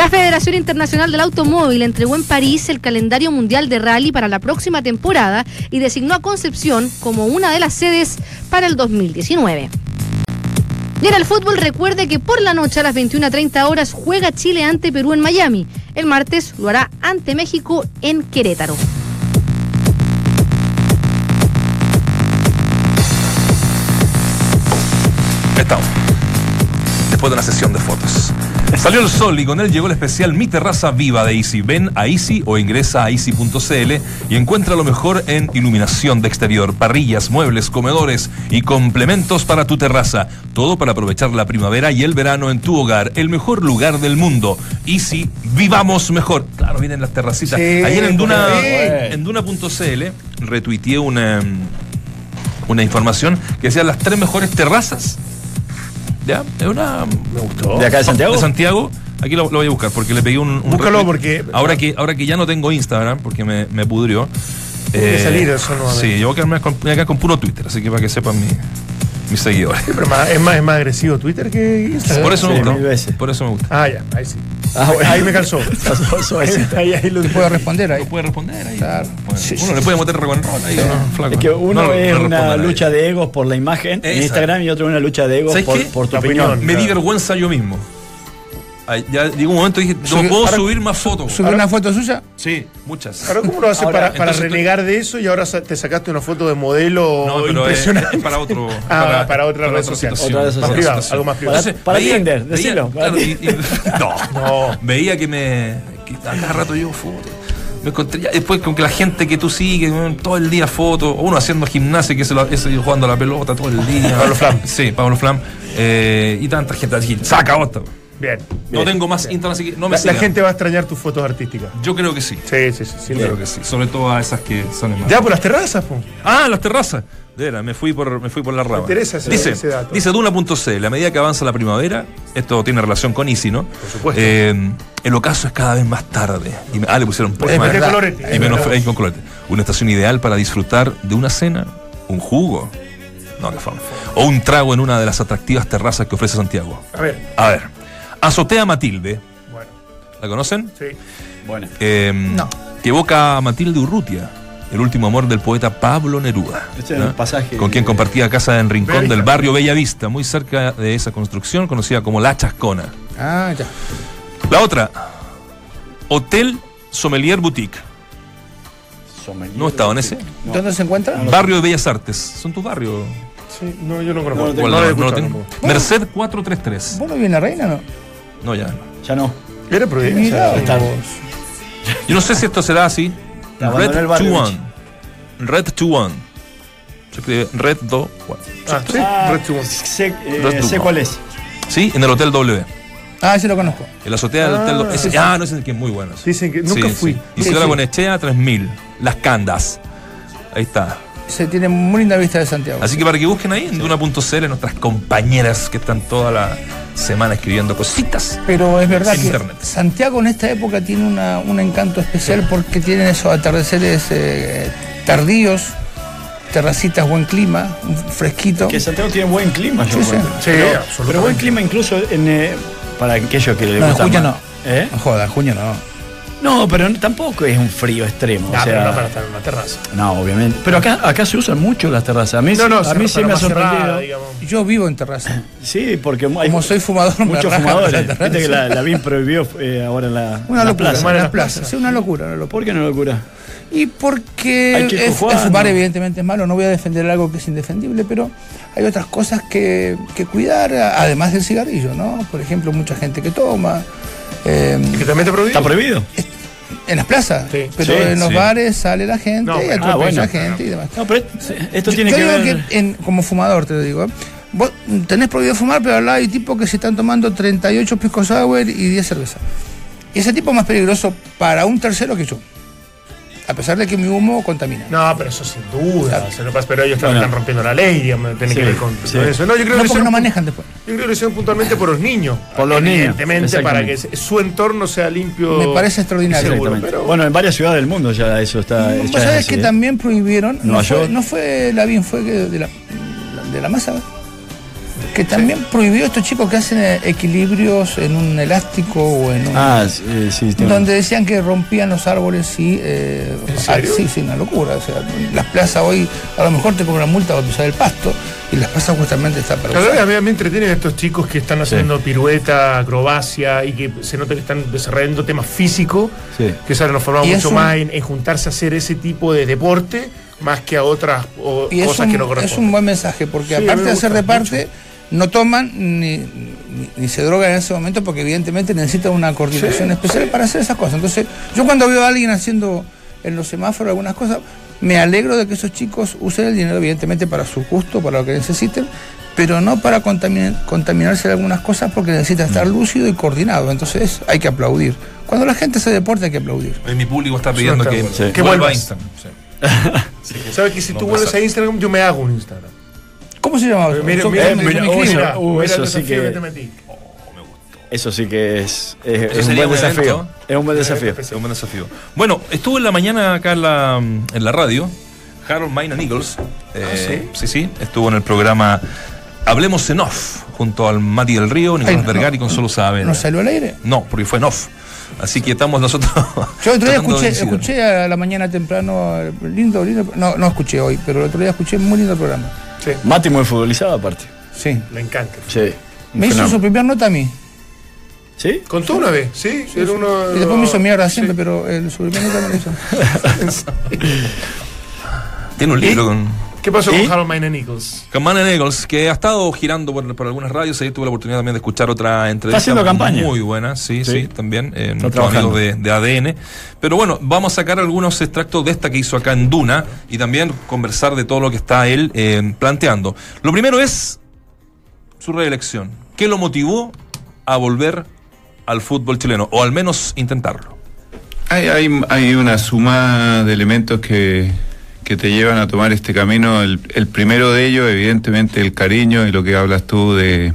La Federación Internacional del Automóvil entregó en París el calendario mundial de rally para la próxima temporada y designó a Concepción como una de las sedes para el 2019. Y en el fútbol recuerde que por la noche a las 21.30 horas juega Chile ante Perú en Miami. El martes lo hará ante México en Querétaro. Estamos. Después de una sesión de fotos. Salió el sol y con él llegó el especial Mi Terraza Viva de Easy. Ven a Easy o ingresa a easy.cl y encuentra lo mejor en iluminación de exterior, parrillas, muebles, comedores y complementos para tu terraza. Todo para aprovechar la primavera y el verano en tu hogar. El mejor lugar del mundo. Easy, vivamos mejor. Claro, vienen las terracitas. Sí, Ayer en Duna, en Duna.cl retuiteé una, una información que decía las tres mejores terrazas. ¿Ya? Es una. Me gustó. ¿De acá de Santiago? De Santiago. Aquí lo, lo voy a buscar porque le pegué un. un Búscalo retweet. porque- Ahora que, ahora que ya no tengo Instagram porque me, me pudrió. Tiene que salir eso nuevamente. Sí, yo voy a quedarme con, voy a quedar con puro Twitter, así que para que sepan mi. Mis seguidores. Pero más- es, más, es más agresivo Twitter que Instagram. Por eso me Sí, gusta. mil veces. Por eso me gusta. Ah, ya, ahí sí. Ah, bueno. Ahí me calzó. Ahí, ahí lo Te puedo responder ahí. No puede responder ahí. Claro. Bueno, Sí, uno sí, le puede meter rock and roll ahí, ¿no? Flaco. Es que uno No, no es una lucha de egos por la imagen en. Instagram y otro una lucha de egos ¿Sabes por, por tu opinión. opinión. Me di Claro. vergüenza yo mismo. Ya llegó un momento y dije, no Subí- puedo ahora- subir más fotos. ¿Subí una foto suya? Sí, muchas. Ahora, ¿cómo lo haces Ahora, para, para tú- renegar de eso y ahora te sacaste una foto de modelo No, pero es, impresionante? es para otro. Ah, para otra red social. situación, Otra red social. Privado, situación. algo más privado. Para- para Tinder, veía- decilo, para claro, y- y- no, No. Veía que me. Que a cada rato yo fotos. Me encontré ya después con que la gente que tú sigues, todo el día fotos, uno haciendo gimnasia, que se lo, ese jugando a la pelota todo el día. Pablo Flam. Sí, Pablo Flam. Eh, y tanta gente así, saca otra. Bien. No bien. tengo más Instagram, así que no me La, la gente va a extrañar tus fotos artísticas. Yo creo que sí. Sí, sí, sí. sin Creo que sí. Sobre todo a esas que son en Ya por las terrazas, po. Ah, las terrazas. De veras, me fui por, me fui por la rama. interesa ese- dice, ese dato. Dice Duna.cl, a medida que avanza la primavera, esto tiene relación con Easy, ¿no? Por supuesto. el ocaso es cada vez más tarde. Y me- ah, le pusieron por verdad. Y menos con colorete. Una estación ideal para disfrutar de una cena, un jugo. No, qué fama. O un trago en una de las atractivas terrazas que ofrece Santiago. A ver, A ver. Azotea Matilde. bueno, ¿La conocen? sí. Bueno. Eh, No. Que evoca a Matilde Urrutia, el último amor del poeta Pablo Neruda. Este es el pasaje Con quien de- compartía casa en Rincón del barrio Bellavista, muy cerca de esa construcción conocida como La Chascona. Ah, ya. La otra, Hotel Sommelier Boutique. Sommelier. ¿No estaba en ese? No. ¿Dónde se encuentra? Barrio de Bellas Artes. ¿Son tus barrios? Sí, no, yo no conozco. No, no ¿Cuál No no. Merced 433. ¿Vos no viene reina no? No, ya. no. Ya no. Era vos. Yo no sé si esto será así. Red el barrio, 21. Red 21. Se escribe Red 2. Ah, sí, Ah, Red Two. sé, eh, Red sé cuál es. Sí, en el Hotel W. Ah, sí lo conozco. El azotea del Ah, Hotel W. Ese- sí. Ah, no, ese es el que es muy bueno. Dicen que nunca Sí, fui. sí. Sí, Isidora sí. Bonechea, 3000. Las Candas. Ahí está. Se tiene muy linda vista de Santiago. Así que para que busquen ahí en Duna.cl nuestras compañeras que están toda la semana escribiendo cositas. Pero es verdad En que internet. Santiago en esta época tiene una- un encanto especial porque tienen esos atardeceres eh, tardíos, terracitas, buen clima, fresquito. Que Santiago tiene buen clima, yo Sí, sí. pero, absolutamente. pero buen clima incluso en, eh, para aquellos que les No, en gusta junio más. no. ¿Eh? No joda, en junio no. No, pero tampoco es un frío extremo. Ah, o pero sea, no para estar en una terraza. no, obviamente. Pero acá, acá se usan mucho las terrazas. A mí, No, no, a mí sí me ha cerrada, sorprendido. Yo vivo en terraza. Sí, porque hay Como soy fumador, muchos fumadores. la terraza. Viste que la, la BIM prohibió eh, ahora en la, Una en la locura, plaza. en en las la plaza. plazas. Sí, una locura, una locura. ¿Por qué no locura? Y porque que es, jugando. es fumar evidentemente es malo, no voy a defender algo que es indefendible, pero hay otras cosas que, que cuidar, además del cigarrillo, ¿no? Por ejemplo, mucha gente que toma. eh, ¿Y que también te prohíbe? ¿Está prohibido? En las plazas, Sí. pero Sí, en los sí. bares sale la gente No, y pero- ah, atropella bueno. gente y demás. No, pero esto tiene yo que ver. que en- como fumador te lo digo, vos tenés prohibido fumar, pero al lado hay tipos que se están tomando 38 pisco sour y 10 cervezas. Y ese tipo es más peligroso para un tercero que yo. A pesar de que mi humo contamina. No, pero eso sin duda. Claro. o sea, no pasa- pero ellos Bueno. están rompiendo la ley, digamos, tiene Sí, que ver con, sí. eso. No, yo creo No que porque son- no manejan después. Yo creo que lo hicieron puntualmente por los niños. Por los niños, Evidentemente, para que su entorno sea limpio. Me parece extraordinario. seguro, Exactamente. pero- Bueno, en varias ciudades del mundo ya eso está. Ya es que ¿eh? también prohibieron, no fue, York. no fue la BIN, fue de la, de la masa, que también prohibió estos chicos que hacen eh, equilibrios en un elástico o en un... Ah, sí, eh, sí. donde decían que rompían los árboles y... Eh, ¿En serio? ah, sí, sí, una locura. O sea, las plazas hoy a lo mejor te cobran multa por pisar el pasto y las plazas justamente están para Cada vez a usar. mí me entretienen estos chicos que están haciendo pirueta, acrobacia y que se nota que están desarrollando temas físicos, Sí. que se han transformado es mucho un- más en, en juntarse a hacer ese tipo de deporte más que a otras o- Y es cosas un, que no es corresponden. un buen mensaje, porque Sí, aparte me de hacer gusta reparte, no toman ni, ni- ni se drogan en ese momento porque evidentemente necesitan una coordinación Sí, especial sí. para hacer esas cosas. Entonces, yo cuando veo a alguien haciendo en los semáforos algunas cosas, me alegro de que esos chicos usen el dinero evidentemente para su gusto, para lo que necesiten, pero no para contaminar- contaminarse de algunas cosas porque necesita estar lúcido y coordinado. Entonces hay que aplaudir. Cuando la gente hace deporte hay que aplaudir. Eh, Mi público está pidiendo está que. Sí. que vuelva a. Instagram. sí. ¿Sabes que si No tú pasa. vuelves a Instagram, yo me hago un Instagram? ¿Cómo se llama? Mira, Yo- mira, mira, oh, mira, uh, eso sí que- te metí. Eso sí que es, es, es un buen desafío. Es un buen desafío. Es un buen desafío. Bueno, estuvo en la mañana acá en la, en la radio, Harold Mayna Nichols. eh, sí? sí, estuvo en el programa Hablemos en off, junto al Mati del Río, Nicolás Ay, no, Vergara y Consuelo Saavedra. ¿No salió al aire? No, porque fue en off. Así que estamos nosotros. Yo el otro día escuché, escuché a la mañana temprano, lindo, lindo, no, no escuché hoy, pero el otro día escuché muy lindo el programa. Mati muy futbolizado aparte. Sí. Le encanta. Sí. Me hizo su primera nota a mí. ¿Sí? Contó una vez, sí. Era uno, Y después me hizo mierda sí. siempre, pero el, su primera nota me lo hizo. Tiene un libro con. ¿Qué pasó ¿Y? con Harold Mayne Nichols? Con Manny Nichols, que ha estado girando por, por algunas radios. Ahí tuve la oportunidad también de escuchar otra entrevista. haciendo campaña. Muy buena, sí, sí, Sí. también. Eh, Está amigos de, de ADN. Pero bueno, vamos a sacar algunos extractos de esta que hizo acá en Duna y también conversar de todo lo que está él eh, planteando. Lo primero es su reelección. ¿Qué lo motivó a volver al fútbol chileno? O al menos intentarlo. Hay, hay, hay una suma de elementos que, que te llevan a tomar este camino. El, el primero de ellos, evidentemente, el cariño y lo que hablas tú de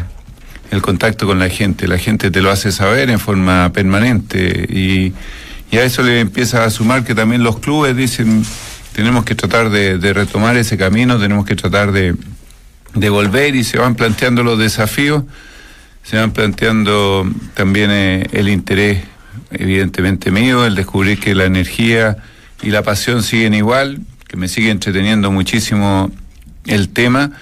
el contacto con la gente. La gente te lo hace saber en forma permanente y, a eso le empieza a sumar que también los clubes dicen tenemos que tratar de, de retomar ese camino, tenemos que tratar de, de volver y se van planteando los desafíos, se van planteando también eh, el interés evidentemente mío, el descubrir que la energía y la pasión siguen igual, que me sigue entreteniendo muchísimo el tema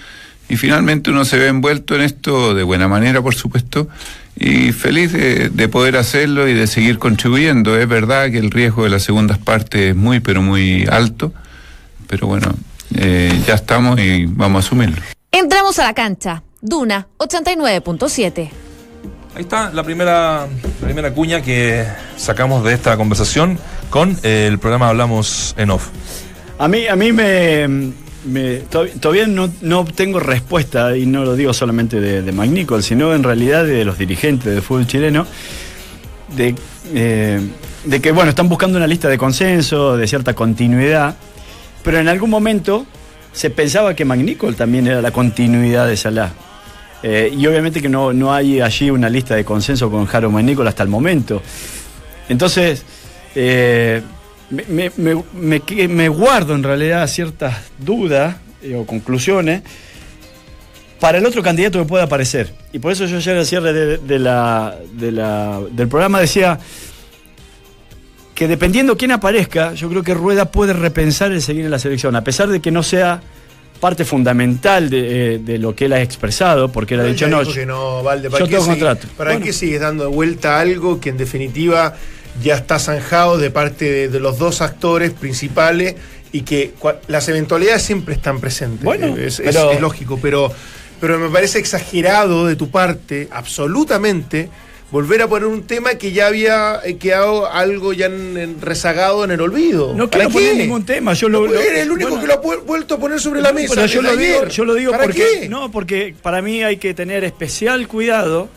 y finalmente uno se ve envuelto en esto de buena manera, por supuesto, y feliz de, de poder hacerlo y de seguir contribuyendo. Es verdad que el riesgo de las segundas partes es muy, pero muy alto, pero bueno, eh, ya estamos y vamos a asumirlo. Entramos a la cancha. Duna 89.7. Ahí está la primera, la primera cuña que sacamos de esta conversación con eh, el programa Hablamos en Off. A mí, a mí me, me- to- todavía no, no obtengo respuesta, y no lo digo solamente de, de Mike Nichols, sino en realidad de los dirigentes del fútbol chileno, de, eh, de que, bueno, están buscando una lista de consenso, de cierta continuidad, pero en algún momento se pensaba que Mike Nichols también era la continuidad de Salah. Eh, y obviamente que no, no hay allí una lista de consenso con Harold Mike Nichols hasta el momento. Entonces, eh, me, me- me- me guardo en realidad ciertas dudas eh, o conclusiones para el otro candidato que pueda aparecer. Y por eso yo ayer al cierre de, de la, de la- del programa decía que dependiendo quién aparezca, yo creo que Rueda puede repensar el seguir en la selección, a pesar de que no sea parte fundamental de, eh, de lo que él ha expresado, porque él ha dicho no. no, Valde, ¿para yo qué sigue-. ¿Para Bueno. qué sigues dando vuelta algo que en definitiva ya está zanjado de parte de, de los dos actores principales y que las eventualidades siempre están presentes? Bueno, es, es- pero- es lógico, pero, pero me parece exagerado de tu parte, absolutamente, volver a poner un tema que ya había eh, quedado algo ya en- en- rezagado en el olvido. No ¿Para quiero poner ningún tema, yo lo- No, lo- Eres el único bueno. que lo ha vuelto a poner sobre la mesa. Pero yo lo digo, yo lo digo ¿Para porque qué? no, porque para mí hay que tener especial cuidado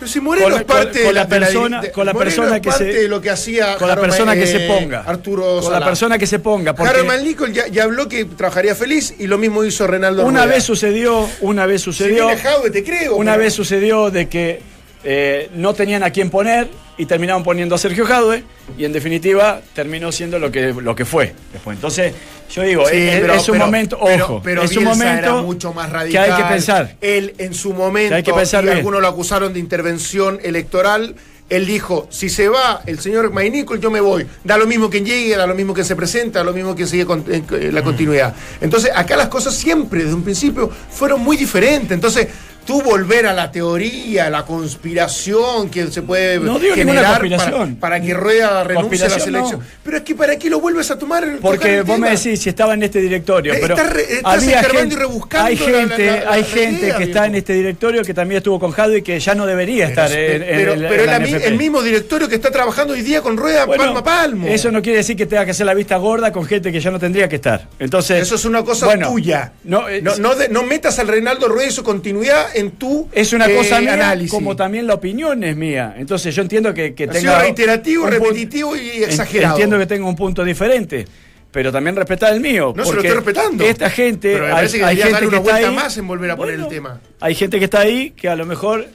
Pero si Moreno Con- es parte con- de con la persona- de- con la persona que parte se- de lo que hacía con la persona que se eh, ponga. Arturo con la Sala. persona que se ponga. Porque Harold Malnicol ya, ya habló que trabajaría feliz y lo mismo hizo Renaldo una Rueda. vez sucedió, una vez Si sucedió, viene Jaude, te creo. una pero- vez sucedió de que eh, no tenían a quién poner y terminaron poniendo a Sergio Jadwe y en definitiva terminó siendo lo que lo que fue después. Entonces yo digo, Sí, es, pero- es un pero- momento, ojo, pero es un momento era mucho más que radical. hay que pensar. Él en su momento, Que hay que pensar y algunos lo acusaron de intervención electoral. Él dijo, si se va el señor Maynicol, yo me voy. Da lo mismo quien llegue, da lo mismo que se presenta, da lo mismo que sigue con- en la continuidad. Entonces, acá las cosas siempre, desde un principio, fueron muy diferentes. Entonces, tú volver a la teoría, a la conspiración que se puede No digo generar para, para que Rueda renuncie a la selección. no. Pero es que ¿para qué lo vuelves a tomar? Porque vos me decís si estaba en este directorio, Eh, pero estás re- estás había gente, y rebuscando hay gente, la- la- hay gente idea, que está en este directorio que también estuvo con Jado y que ya no debería estar Pero, en, pero- en pero en la el, ami- NFP. el mismo directorio que está trabajando hoy día con Rueda Bueno, palmo a palmo. Eso no quiere decir que tenga que hacer la vista gorda con gente que ya no tendría que estar. Entonces, Eso es una cosa bueno, tuya. No, eh, No, no, de- no metas al Reinaldo Rueda y su continuidad en tu es una eh, cosa mía, análisis. como también la opinión es mía. Entonces yo entiendo que, que Ha tenga sido reiterativo, un punto- repetitivo y exagerado. Entiendo que tenga un punto diferente. Pero también respetar el mío. No, se lo estoy respetando. Esta gente. Pero me hay- parece que hay gente darle que una está vuelta ahí- más en volver a poner el tema. Hay gente que está ahí que a lo mejor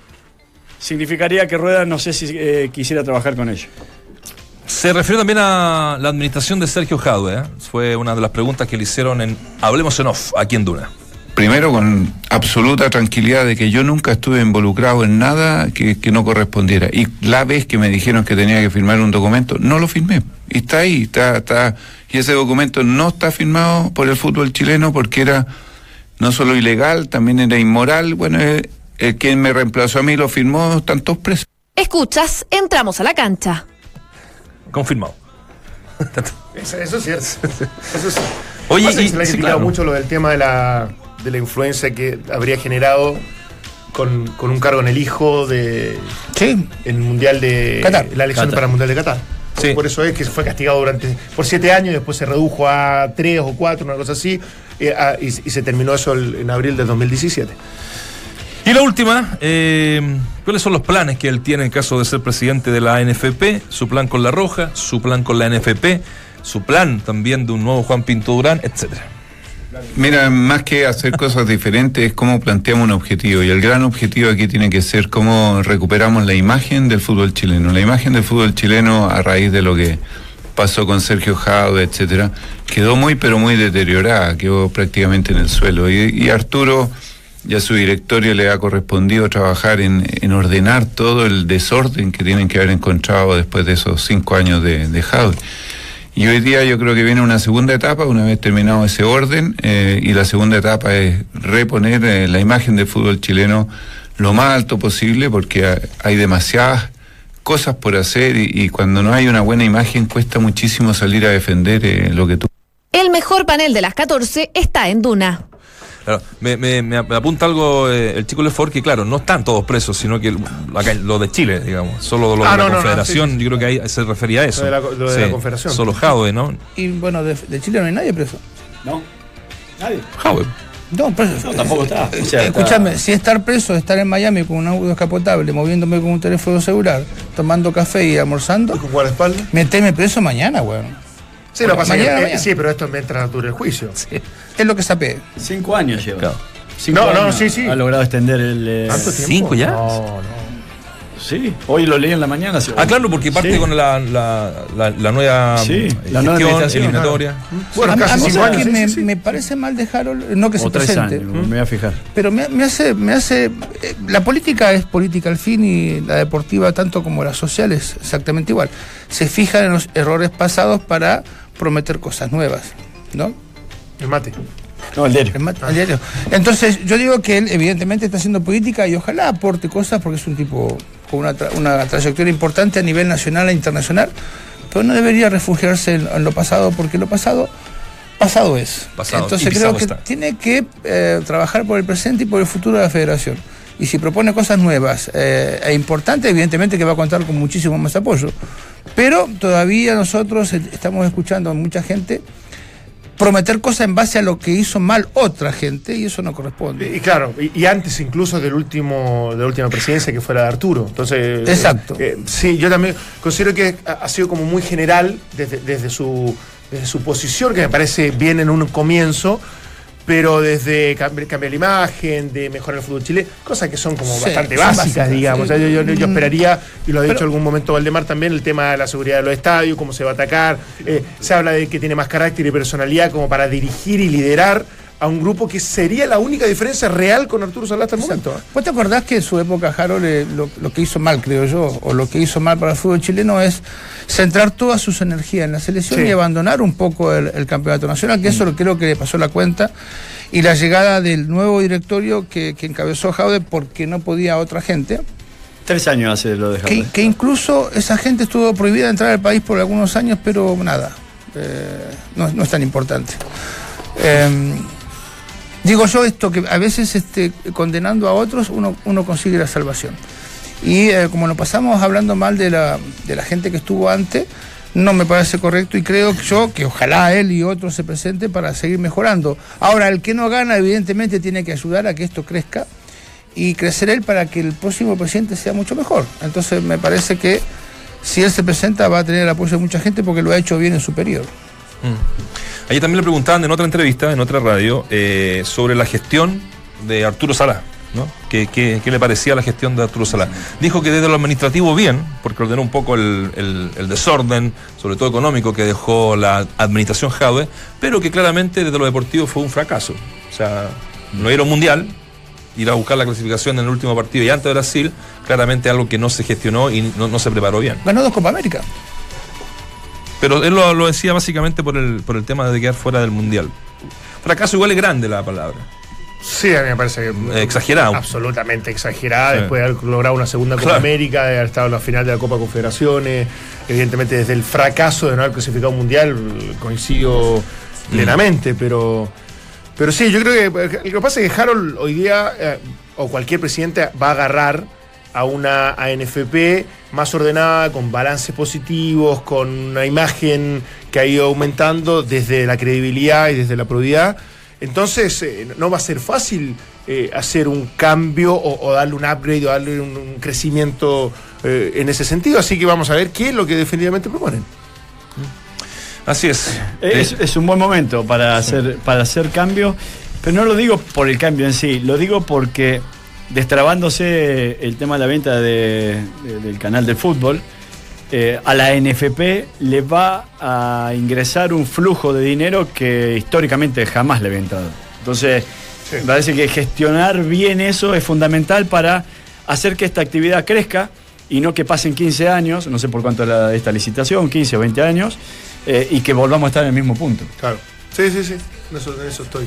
significaría que Rueda no sé si eh, quisiera trabajar con ellos. Se refirió también a la administración de Sergio Jadwe. ¿eh? Fue una de las preguntas que le hicieron en Hablemos en Off, aquí en Duna. Primero con absoluta tranquilidad de que yo nunca estuve involucrado en nada que, que no correspondiera. Y la vez que me dijeron que tenía que firmar un documento, no lo firmé. Y está ahí, está, está. Y ese documento no está firmado por el fútbol chileno porque era no solo ilegal, también era inmoral. Bueno, eh, el quien me reemplazó a mí lo firmó, están todos presos. Escuchas, entramos a la cancha. Confirmado. Eso, eso es cierto. Eso es Oye, Pasa que y- se le ha sí, criticado claro. mucho lo del tema de la, de la influencia que habría generado con, con un cargo en el hijo de Sí, el mundial de Qatar. la elección Qatar. para el mundial de Qatar. Sí. Por eso es que fue castigado durante por siete años y después se redujo a tres o cuatro, una cosa así, eh, a- y, y se terminó eso el- en abril del 2017. Y la última, eh, ¿cuáles son los planes que él tiene en caso de ser presidente de la NFP? Su plan con la Roja, su plan con la NFP, su plan también de un nuevo Juan Pinto Durán, etcétera. Mira, más que hacer cosas diferentes, es cómo planteamos un objetivo. Y el gran objetivo aquí tiene que ser cómo recuperamos la imagen del fútbol chileno. La imagen del fútbol chileno, a raíz de lo que pasó con Sergio Jaude, etcétera, quedó muy, pero muy deteriorada, quedó prácticamente en el suelo. Y, y Arturo y a su directorio le ha correspondido trabajar en, en ordenar todo el desorden que tienen que haber encontrado después de esos cinco años de, de. Y hoy día yo creo que viene una segunda etapa, una vez terminado ese orden, eh, y la segunda etapa es reponer eh, la imagen del fútbol chileno lo más alto posible, porque ha- hay demasiadas cosas por hacer y, y cuando no hay una buena imagen cuesta muchísimo salir a defender eh, lo que tú El mejor panel de las 14 está en Duna. Claro, me, me- me apunta algo eh, el chico Lefort que, claro, no están todos presos, sino que acá, lo de Chile, digamos, solo lo Ah, de no, la no, no, Confederación, sí, yo creo que ahí se refería a eso. Lo de la- lo de la Confederación. Solo Jaude, ¿no? y bueno, de, de Chile no hay nadie preso. ¿No? Nadie. Jaude. No, preso. No, tampoco está. Eh, O sea, está- Escúchame, si estar preso, estar en Miami con un auto descapotable, moviéndome con un teléfono celular, tomando café y almorzando, ¿Con guardaespaldas? meteme preso mañana, weón. Sí, lo pasa es que- Mañana, eh, mañana. sí, pero esto mientras dure el juicio. Es lo que sapé. Cinco años lleva. Claro. Cinco No, no, años sí, sí. Ha logrado extender el. eh, ¿Tanto tiempo? ¿Cinco ya? No, no. Sí, hoy lo leí en la mañana. sí. Ah, claro, porque parte Sí. con la, la, la, la nueva Sí, eh, la nueva eliminatoria. Bueno, a, mí- casi a cinco años. que sí, me, sí, sí. me parece mal de Harold, no que se tres presente, años, me voy a fijar. pero me, me hace, me hace, eh, la política es política al fin y la deportiva tanto como la social es exactamente igual. Se fijan en los errores pasados para prometer cosas nuevas, ¿no? El mate. No, el diario. El mat- el diario. Entonces, yo digo que él evidentemente está haciendo política y ojalá aporte cosas porque es un tipo con una, tra- una trayectoria importante a nivel nacional e internacional, pero no debería refugiarse en, en lo pasado porque lo pasado, pasado es. Pasado, Entonces creo que está. tiene que eh, trabajar por el presente y por el futuro de la federación. Y si propone cosas nuevas eh, e importantes, evidentemente que va a contar con muchísimo más apoyo. Pero todavía nosotros eh, estamos escuchando a mucha gente prometer cosas en base a lo que hizo mal otra gente y eso no corresponde. Y claro, y, y antes incluso del último, de la última presidencia que fuera de Arturo. Entonces, Exacto. eh, eh, sí, yo también considero que ha, ha sido como muy general desde, desde su, desde su posición, que me parece bien en un comienzo, pero desde cambi- cambiar la imagen, de mejorar el fútbol chileno, cosas que son como Sí, bastante son básicas, básicas, digamos. sí. O sea, yo, yo- yo Mm. esperaría, y lo ha dicho Pero- algún momento Valdemar también, el tema de la seguridad de los estadios, cómo se va a atacar. Eh, se habla de que tiene más carácter y personalidad como para dirigir y liderar a un grupo que sería la única diferencia real con Arturo Salá hasta el momento. ¿eh? ¿Vos te acordás que en su época Harold eh, lo, lo que hizo mal, creo yo, o lo que hizo mal para el fútbol chileno es centrar todas sus energías en la selección Sí. y abandonar un poco el, el campeonato nacional, que eso lo creo que le pasó la cuenta, y la llegada del nuevo directorio que, que encabezó Jaude porque no podía otra gente, Tres años hace lo de que, Jaude. que incluso esa gente estuvo prohibida de entrar al país por algunos años, pero nada, eh, no, no es tan importante. Eh, digo yo esto, que a veces este, condenando a otros uno, uno consigue la salvación. Y eh, como nos pasamos hablando mal de la, de la gente que estuvo antes, no me parece correcto y creo que yo que ojalá él y otros se presenten para seguir mejorando. Ahora, el que no gana evidentemente tiene que ayudar a que esto crezca y crecer él para que el próximo presidente sea mucho mejor. Entonces me parece que si él se presenta va a tener el apoyo de mucha gente porque lo ha hecho bien en su periodo. Mm. También le preguntaban en otra entrevista, en otra radio, eh, sobre la gestión de Arturo Salá. ¿no? ¿Qué, le parecía la gestión de Arturo Salá? Dijo que desde lo administrativo bien, porque ordenó un poco el, el- desorden, sobre todo económico, que dejó la administración Jaude, pero que claramente desde lo deportivo fue un fracaso. O sea, no ir a un mundial, ir a buscar la clasificación en el último partido y ante Brasil, claramente algo que no se gestionó y no, no se preparó bien. Ganó dos Copa América. Pero él lo, lo decía básicamente por el, por el tema de quedar fuera del mundial. Fracaso igual es grande la palabra. Sí, a mí me parece que. Exagerado. Absolutamente exagerada. Sí. Después de haber logrado una segunda Copa Claro. América, de haber estado en la final de la Copa Confederaciones. Evidentemente, desde el fracaso de no haber clasificado un mundial, coincido plenamente, pero. Pero sí, yo creo que. Lo que pasa es que Harold hoy día, eh, o cualquier presidente, va a agarrar a una ANFP más ordenada, con balances positivos, con una imagen que ha ido aumentando desde la credibilidad y desde la probidad. Entonces, eh, no va a ser fácil eh, hacer un cambio o, o darle un upgrade o darle un, un crecimiento eh, en ese sentido. Así que vamos a ver qué es lo que definitivamente proponen. Así es. Es, Eh, es un buen momento para hacer, para hacer cambios, pero no lo digo por el cambio en sí, lo digo porque destrabándose el tema de la venta de- de- del canal de fútbol, eh, a la NFP le va a ingresar un flujo de dinero que históricamente jamás le había entrado. Entonces, me parece que gestionar bien eso es fundamental para hacer que esta actividad crezca y no que pasen 15 años, no sé por cuánto es la- esta licitación, 15 o 20 años, eh, y que volvamos a estar en el mismo punto. Claro. Sí, sí, sí. En eso, en eso estoy.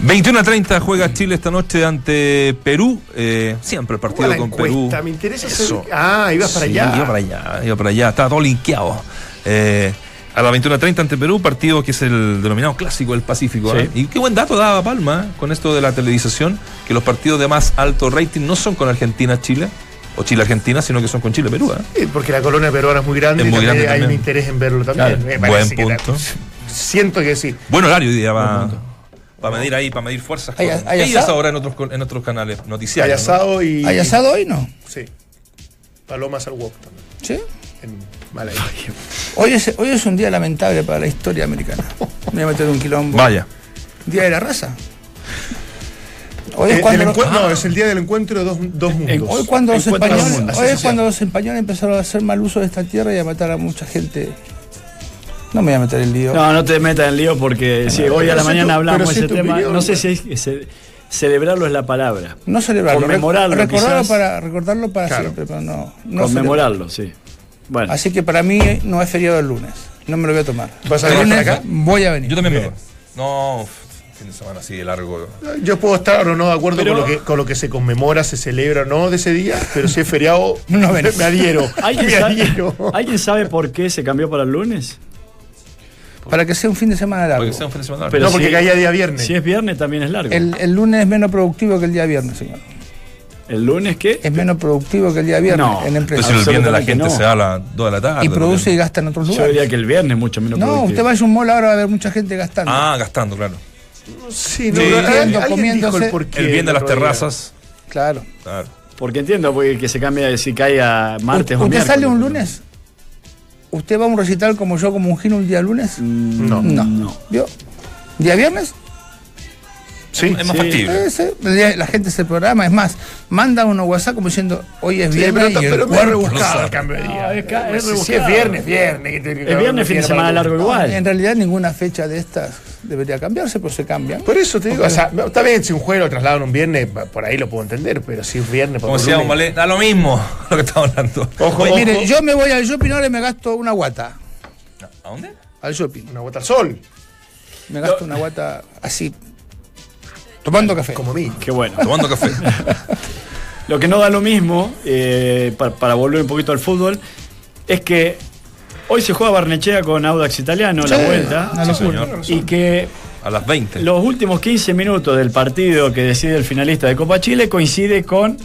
21 a 30 juega Chile esta noche ante Perú. Eh, siempre el partido con encuesta? Perú. Me interesa Eso. Ah, ibas para Sí, allá. Iba para allá, iba para allá. Estaba todo linkeado. Eh, a las 21.30 ante Perú, partido que es el denominado clásico del Pacífico. Sí. ¿eh? Y qué buen dato daba Palma ¿eh? con esto de la televisación, que los partidos de más alto rating no son con Argentina-Chile o Chile-Argentina, sino que son con Chile-Perú. Sí, porque la colonia peruana es muy grande Es y muy también grande hay un interés en verlo también. Claro, Me buen parece que la- punto. siento que sí. Buen horario hoy día va. Para medir ahí, para medir fuerzas. ¿Hay- con- hay ¿Qué días asado? ahora en otros, en otros canales Hay noticiarios? ¿no? asado y. ¿Hay asado hoy no? Sí. Palomas al wok también. ¿Sí? En Malaya. Hoy es, hoy es un día lamentable para la historia americana. Me voy a meter un quilombo. Vaya. Día de la raza. Hoy es Eh, cuando, no, es el día del encuentro de dos, dos mundos. hoy cuando los Encuentro del españoles, mundo. hoy es cuando los españoles empezaron a hacer mal uso de esta tierra y a matar a mucha gente. No me voy a meter el lío. No, no te metas en lío porque si hoy a la mañana tu- hablamos de ese tu tema, opinión, no sé pues. si hay- ce- celebrarlo es la palabra. No celebrarlo, Conmemorarlo, rec- recordarlo quizás. para, recordarlo para Claro. siempre, pero no, no Conmemorarlo, sí. Bueno. Así que para mí no es feriado el lunes. No me lo voy a tomar. ¿Vas a venir acá? voy a venir. Yo también me. No, fin de semana así de largo. Yo puedo estar o no de acuerdo Pero- con, lo que, con lo que se conmemora, se celebra o no de ese día, pero si es feriado, No me, venís. me adhiero. ¿alguien me sabe, adhiero. ¿alguien sabe por qué se cambió para el lunes? Para que sea un fin de semana largo. Porque sea un fin de semana largo. Pero no, porque si- caía día viernes. Si es viernes también es largo. El, el lunes es menos productivo que el día viernes, señor. ¿El lunes qué? Es menos productivo que el día viernes No. en empresa. si el viernes la gente no. se va a las 2 de la tarde. y produce y gasta en otros Yo lugares. diría que el viernes es mucho menos No, productivo. usted va a un mall ahora va a haber mucha gente gastando. Ah, gastando, claro. Sí, no, Sí. no, dijo comiéndose. el El bien de las terrazas. Claro. Claro. Porque entiendo porque que se cambia si cae a martes o ¿Usted miércoles. sale un lunes? ¿Usted va a un recital como yo, como un gino un día lunes? No. No. no. ¿Vio? ¿Día viernes? Sí, Es más Sí. factible. La gente se programa. Es más, manda uno WhatsApp como diciendo, hoy es Sí, viernes pero, y el pero me cuerpo rebuscado el cambio de día. Es es si, es viernes, viernes. Es viernes, fin de semana largo igual. En realidad ninguna fecha de estas debería cambiarse, pero se cambian. Por eso te digo, o sea, está bien si un jueves lo trasladan un viernes, por ahí lo puedo entender, pero si es viernes, por Como decía un ballet, da lo mismo lo que estamos hablando. Ojo, Oye, ojo. mire, yo me voy al shopping ahora y me gasto una guata. ¿A dónde? Al shopping. Una bota al sol, Me gasto una guata así. Tomando café. como mí. Qué bueno. Tomando café. Lo que no da lo mismo, eh, pa- para, volver un poquito al fútbol, es que hoy se juega Barnechea con Audax Italiano, la vuelta, Sí, señor. y que A las 20. los últimos 15 minutos del partido que decide el finalista de Copa Chile coincide con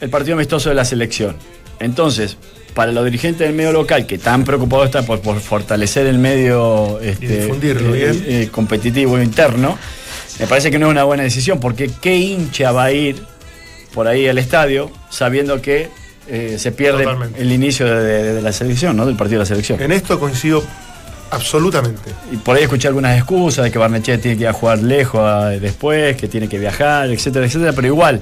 el partido amistoso de la selección. Entonces, para los dirigentes del medio local, que tan preocupados están por, por fortalecer el medio este, difundirlo, eh, bien. eh, competitivo interno, me parece que no es una buena decisión, porque qué hincha va a ir por ahí al estadio sabiendo que eh, se pierde Totalmente. el inicio de, de- de la selección, ¿no? del partido de la selección. En esto coincido absolutamente. Y por ahí escuché algunas excusas de que Barnechea tiene que ir a jugar lejos a- después, que tiene que viajar, etcétera, etcétera, pero igual,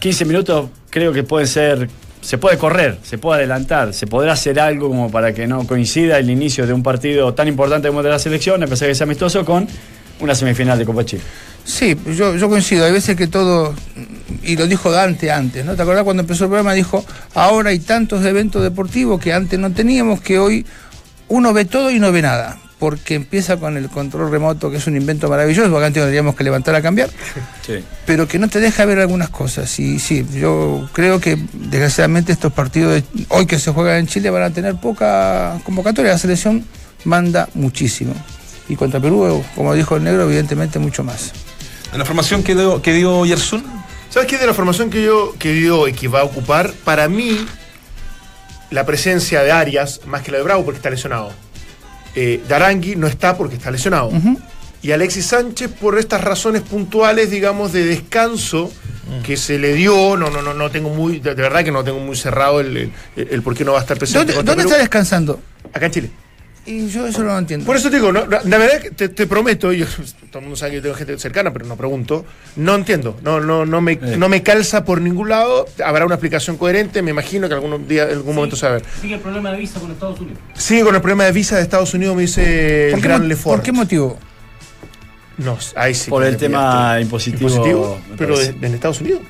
15 minutos creo que pueden ser, se puede correr, se puede adelantar, se podrá hacer algo como para que no coincida el inicio de un partido tan importante como el de la selección, a pesar de que sea amistoso, con una semifinal de Copa Chile. Sí, yo, yo coincido. Hay veces que todo, y lo dijo Dante antes, ¿no? ¿Te acordás cuando empezó el programa? Dijo, ahora hay tantos eventos deportivos que antes no teníamos que hoy uno ve todo y no ve nada. Porque empieza con el control remoto, que es un invento maravilloso, porque antes tendríamos que levantar a cambiar, Sí. pero que no te deja ver algunas cosas. Y sí, yo creo que desgraciadamente estos partidos de hoy que se juegan en Chile van a tener poca convocatoria. La selección manda muchísimo. Y contra Perú, como dijo el negro, evidentemente mucho más. La formación que dio, que dio Yersun, ¿Sabes qué? De la formación que yo que dio y que va a ocupar, para mí, la presencia de Arias, más que la de Bravo, porque está lesionado. Eh, Darangui no está porque está lesionado. Y Alexis Sánchez, por estas razones puntuales, digamos, de descanso que se le dio, no, no, no, no tengo muy, de, verdad que no tengo muy cerrado el, el, el por qué no va a estar presente. ¿Dónde, dónde está descansando? Acá en Chile. Y yo eso no lo entiendo. Por eso te digo, no, la verdad que te, te prometo, yo, todo el mundo sabe que yo tengo gente cercana, pero no pregunto, no entiendo, no, no, no, me, no me calza por ningún lado, habrá una explicación coherente, me imagino que algún día, en algún momento se va a ver. Sigue el problema de visa con Estados Unidos. Sigue con el problema de visa de Estados Unidos, me dice ¿Por el gran Lefort. ¿Por qué motivo? No, ahí sí. Por el tema impositivo, ¿Impositivo? ¿Pero de- en Estados Unidos?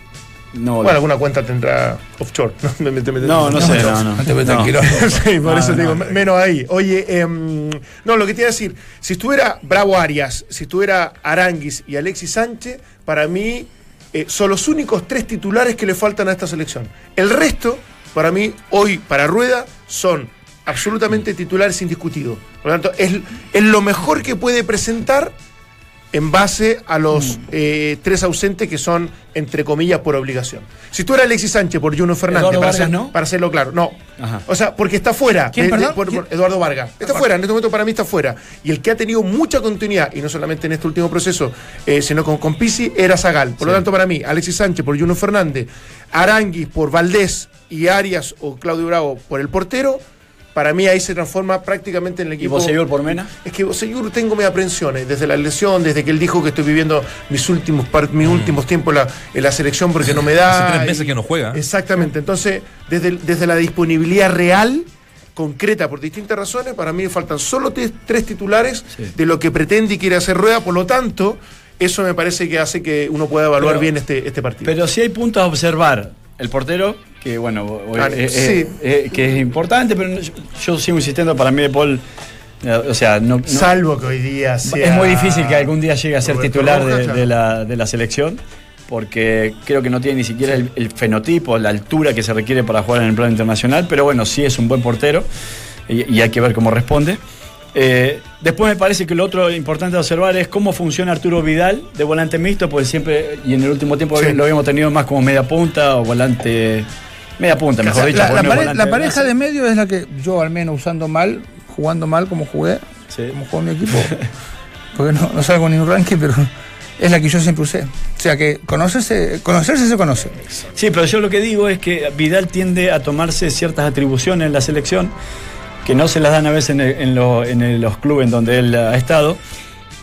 No, Bueno, alguna cuenta tendrá offshore. No, me- me- me- no, no sé, no, no. No No. sí, por No, eso te no, digo, no. menos ahí. Oye, em, no, lo que te iba a decir, si estuviera Bravo Arias, si estuviera Aranguis y Alexis Sánchez, para mí eh, son los únicos tres titulares que le faltan a esta selección. El resto, para mí, hoy para Rueda, son absolutamente titulares indiscutidos. Por lo tanto, es, es lo mejor que puede presentar en base a los eh, tres ausentes que son, entre comillas, por obligación. Si tú eras Alexis Sánchez por Juno Fernández, para, Vargas, ¿no? para hacerlo claro, no. Ajá. O sea, porque está fuera. ¿Quién, por- ¿Quién? por Eduardo Vargas. Está fuera, en este momento para mí está fuera. Y el que ha tenido mucha continuidad, y no solamente en este último proceso, eh, sino con, con Pisi, era Zagal. Por lo tanto, para mí, Alexis Sánchez por Juno Fernández, Aranguis por Valdés y Arias o Claudio Bravo por el portero, para mí ahí se transforma prácticamente en el ¿Y equipo. Boseyur por Mena? Es que Boseyur tengo mis aprensiones, desde la lesión, desde que él dijo que estoy viviendo mis últimos mis últimos tiempos en la, en la selección porque no me da. Mm. Hace tres y- meses que no juega. Exactamente. Entonces, desde, desde la disponibilidad real, concreta por distintas razones, para mí faltan solo tres, tres titulares Sí. de lo que pretende y quiere hacer Rueda. Por lo tanto, eso me parece que hace que uno pueda evaluar Pero- bien este, este partido. Pero si hay puntos a observar. El portero, que bueno, hoy- eh, sí. eh, eh, que es importante, pero yo, yo sigo insistiendo, para mí De Paul, eh, o sea, no, no- Salvo que hoy día sea... es muy difícil que algún día llegue a ser Roberto titular de, claro. de la, de la selección, porque creo que no tiene ni siquiera el, el fenotipo, la altura que se requiere para jugar en el plano internacional, pero bueno, sí es un buen portero y, y hay que ver cómo responde. Eh, después me parece que lo otro importante de observar es cómo funciona Arturo Vidal de volante mixto, porque siempre, y en el último tiempo Sí. lo habíamos tenido más como media punta o volante. Media punta, mejor dicho. La, la pare- la pareja de medio es la que yo, al menos usando mal, jugando mal como jugué, Sí. como jugó mi equipo, porque no, no salgo ni un ranking, pero es la que yo siempre usé. O sea que conocerse, conocerse se conoce. Sí, pero yo lo que digo es que Vidal tiende a tomarse ciertas atribuciones en la selección que no se las dan a veces en, el- en lo- en el- los clubes en donde él ha estado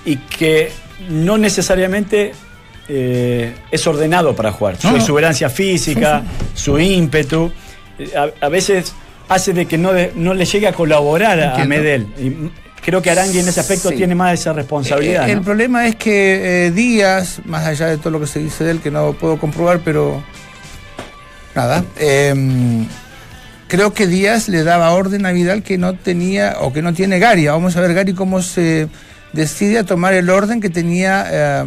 y que no necesariamente eh, es ordenado para jugar. Su No, exuberancia física, su ímpetu, eh, a, a veces hace de que no, de- no le llegue a colaborar a, a. Medel. Y, creo que Arangui en ese aspecto Sí. tiene más esa responsabilidad. Eh, el ¿no? problema es que eh, Díaz, más allá de todo lo que se dice de él, que no puedo comprobar, pero nada, eh, creo que Díaz le daba orden a Vidal que no tenía o que no tiene Gary. Vamos a ver Gary cómo se decide a tomar el orden que tenía eh,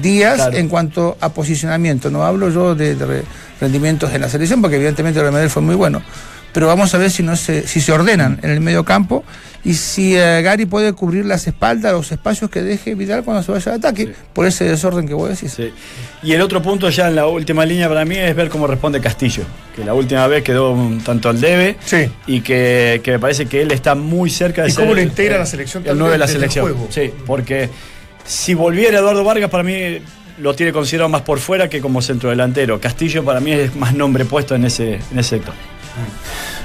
Díaz Claro. en cuanto a posicionamiento. No hablo yo de, de re- rendimientos en la selección, porque evidentemente el de Medel fue muy bueno. Pero vamos a ver si, no se, si se ordenan en el medio campo y si eh, Gary puede cubrir las espaldas, los espacios que deje Vidal cuando se vaya al ataque, por ese desorden que vos decís. Sí. Y el otro punto ya en la última línea para mí es ver cómo responde Castillo, que la última vez quedó un tanto al debe Sí. y que, que me parece que él está muy cerca de ¿Y ser cómo lo integra el- la selección El 9 de la selección. Sí, porque si volviera Eduardo Vargas para mí lo tiene considerado más por fuera que como centrodelantero. Castillo para mí es más nombre puesto en ese, en ese sector.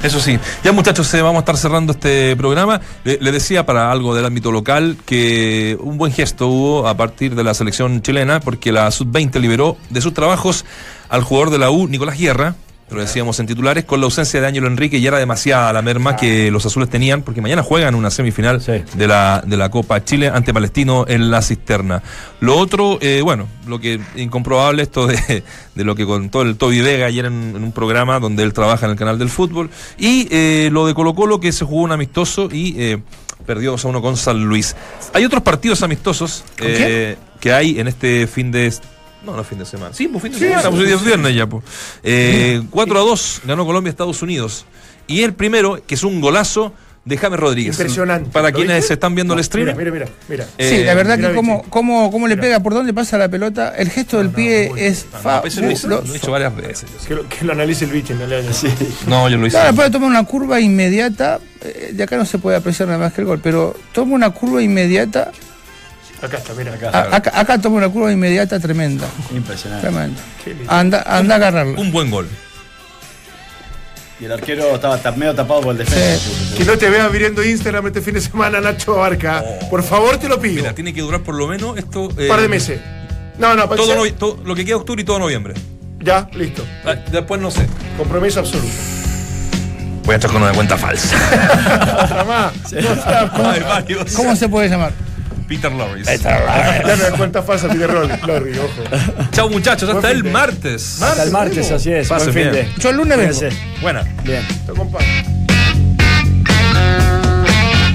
Eso sí. Ya muchachos, eh, vamos a estar cerrando este programa. Le, le decía para algo del ámbito local que un buen gesto hubo a partir de la selección chilena porque la sub-20 liberó de sus trabajos al jugador de la U, Nicolás Guerra, lo decíamos en titulares, con la ausencia de Ángelo Enrique ya era demasiada la merma que los azules tenían, porque mañana juegan una semifinal Sí. de, la, de la Copa Chile ante Palestino en la cisterna. Lo otro, eh, bueno, lo que incomprobable esto de, de lo que contó el Toby Vega ayer en, en un programa donde él trabaja en el canal del fútbol, y eh, lo de Colo Colo que se jugó un amistoso y eh, perdió 2 a 1 con San Luis. Hay otros partidos amistosos eh, que hay en este fin de... No, no fin de semana. Sí, pues fin de semana, pues hoy día es viernes ya, pues. Eh, 4 a 2 ganó Colombia a Estados Unidos. Y el primero, que es un golazo de James Rodríguez. Impresionante. Para ¿Lo quienes viste? están viendo el stream. Mira, mira, mira. mira. Eh, sí, la verdad mira, que cómo, cómo, cómo le pega, por dónde pasa la pelota, el gesto del pie es No, pues eso lo lo he fabuloso. hecho varias veces. Que lo, que lo analice el bicho, no le haga. No, yo lo hice. Claro, puede tomar una curva inmediata, eh, de acá no se puede apreciar nada más que el gol, pero toma una curva inmediata, Acá está, mira. a- acá, acá toma una curva inmediata tremenda, Impresionante. tremenda. Anda, anda a agarrarla. Un buen gol. Y el arquero estaba ta- medio tapado por el defensa. Que no te vean mirando Instagram este fin de semana, Nacho Barca. Por favor, te lo pido. Mira, tiene que durar por lo menos esto. Un eh, par de meses. No, no, Todo, novie- todo- lo que queda octubre y todo noviembre. Ya, listo. Ah, Después no sé. Compromiso absoluto. Voy a estar con una cuenta falsa. Otra más. Hay varios. ¿Cómo se puede llamar? Peter Lorris. Ya me da cuenta falsa, Peter Lorry, Lorry, ojo. Chao muchachos, hasta el martes. Hasta el martes, así es. Buen fin bien. de. Yo el lunes vengo. Buena. Bien. Te acompaño.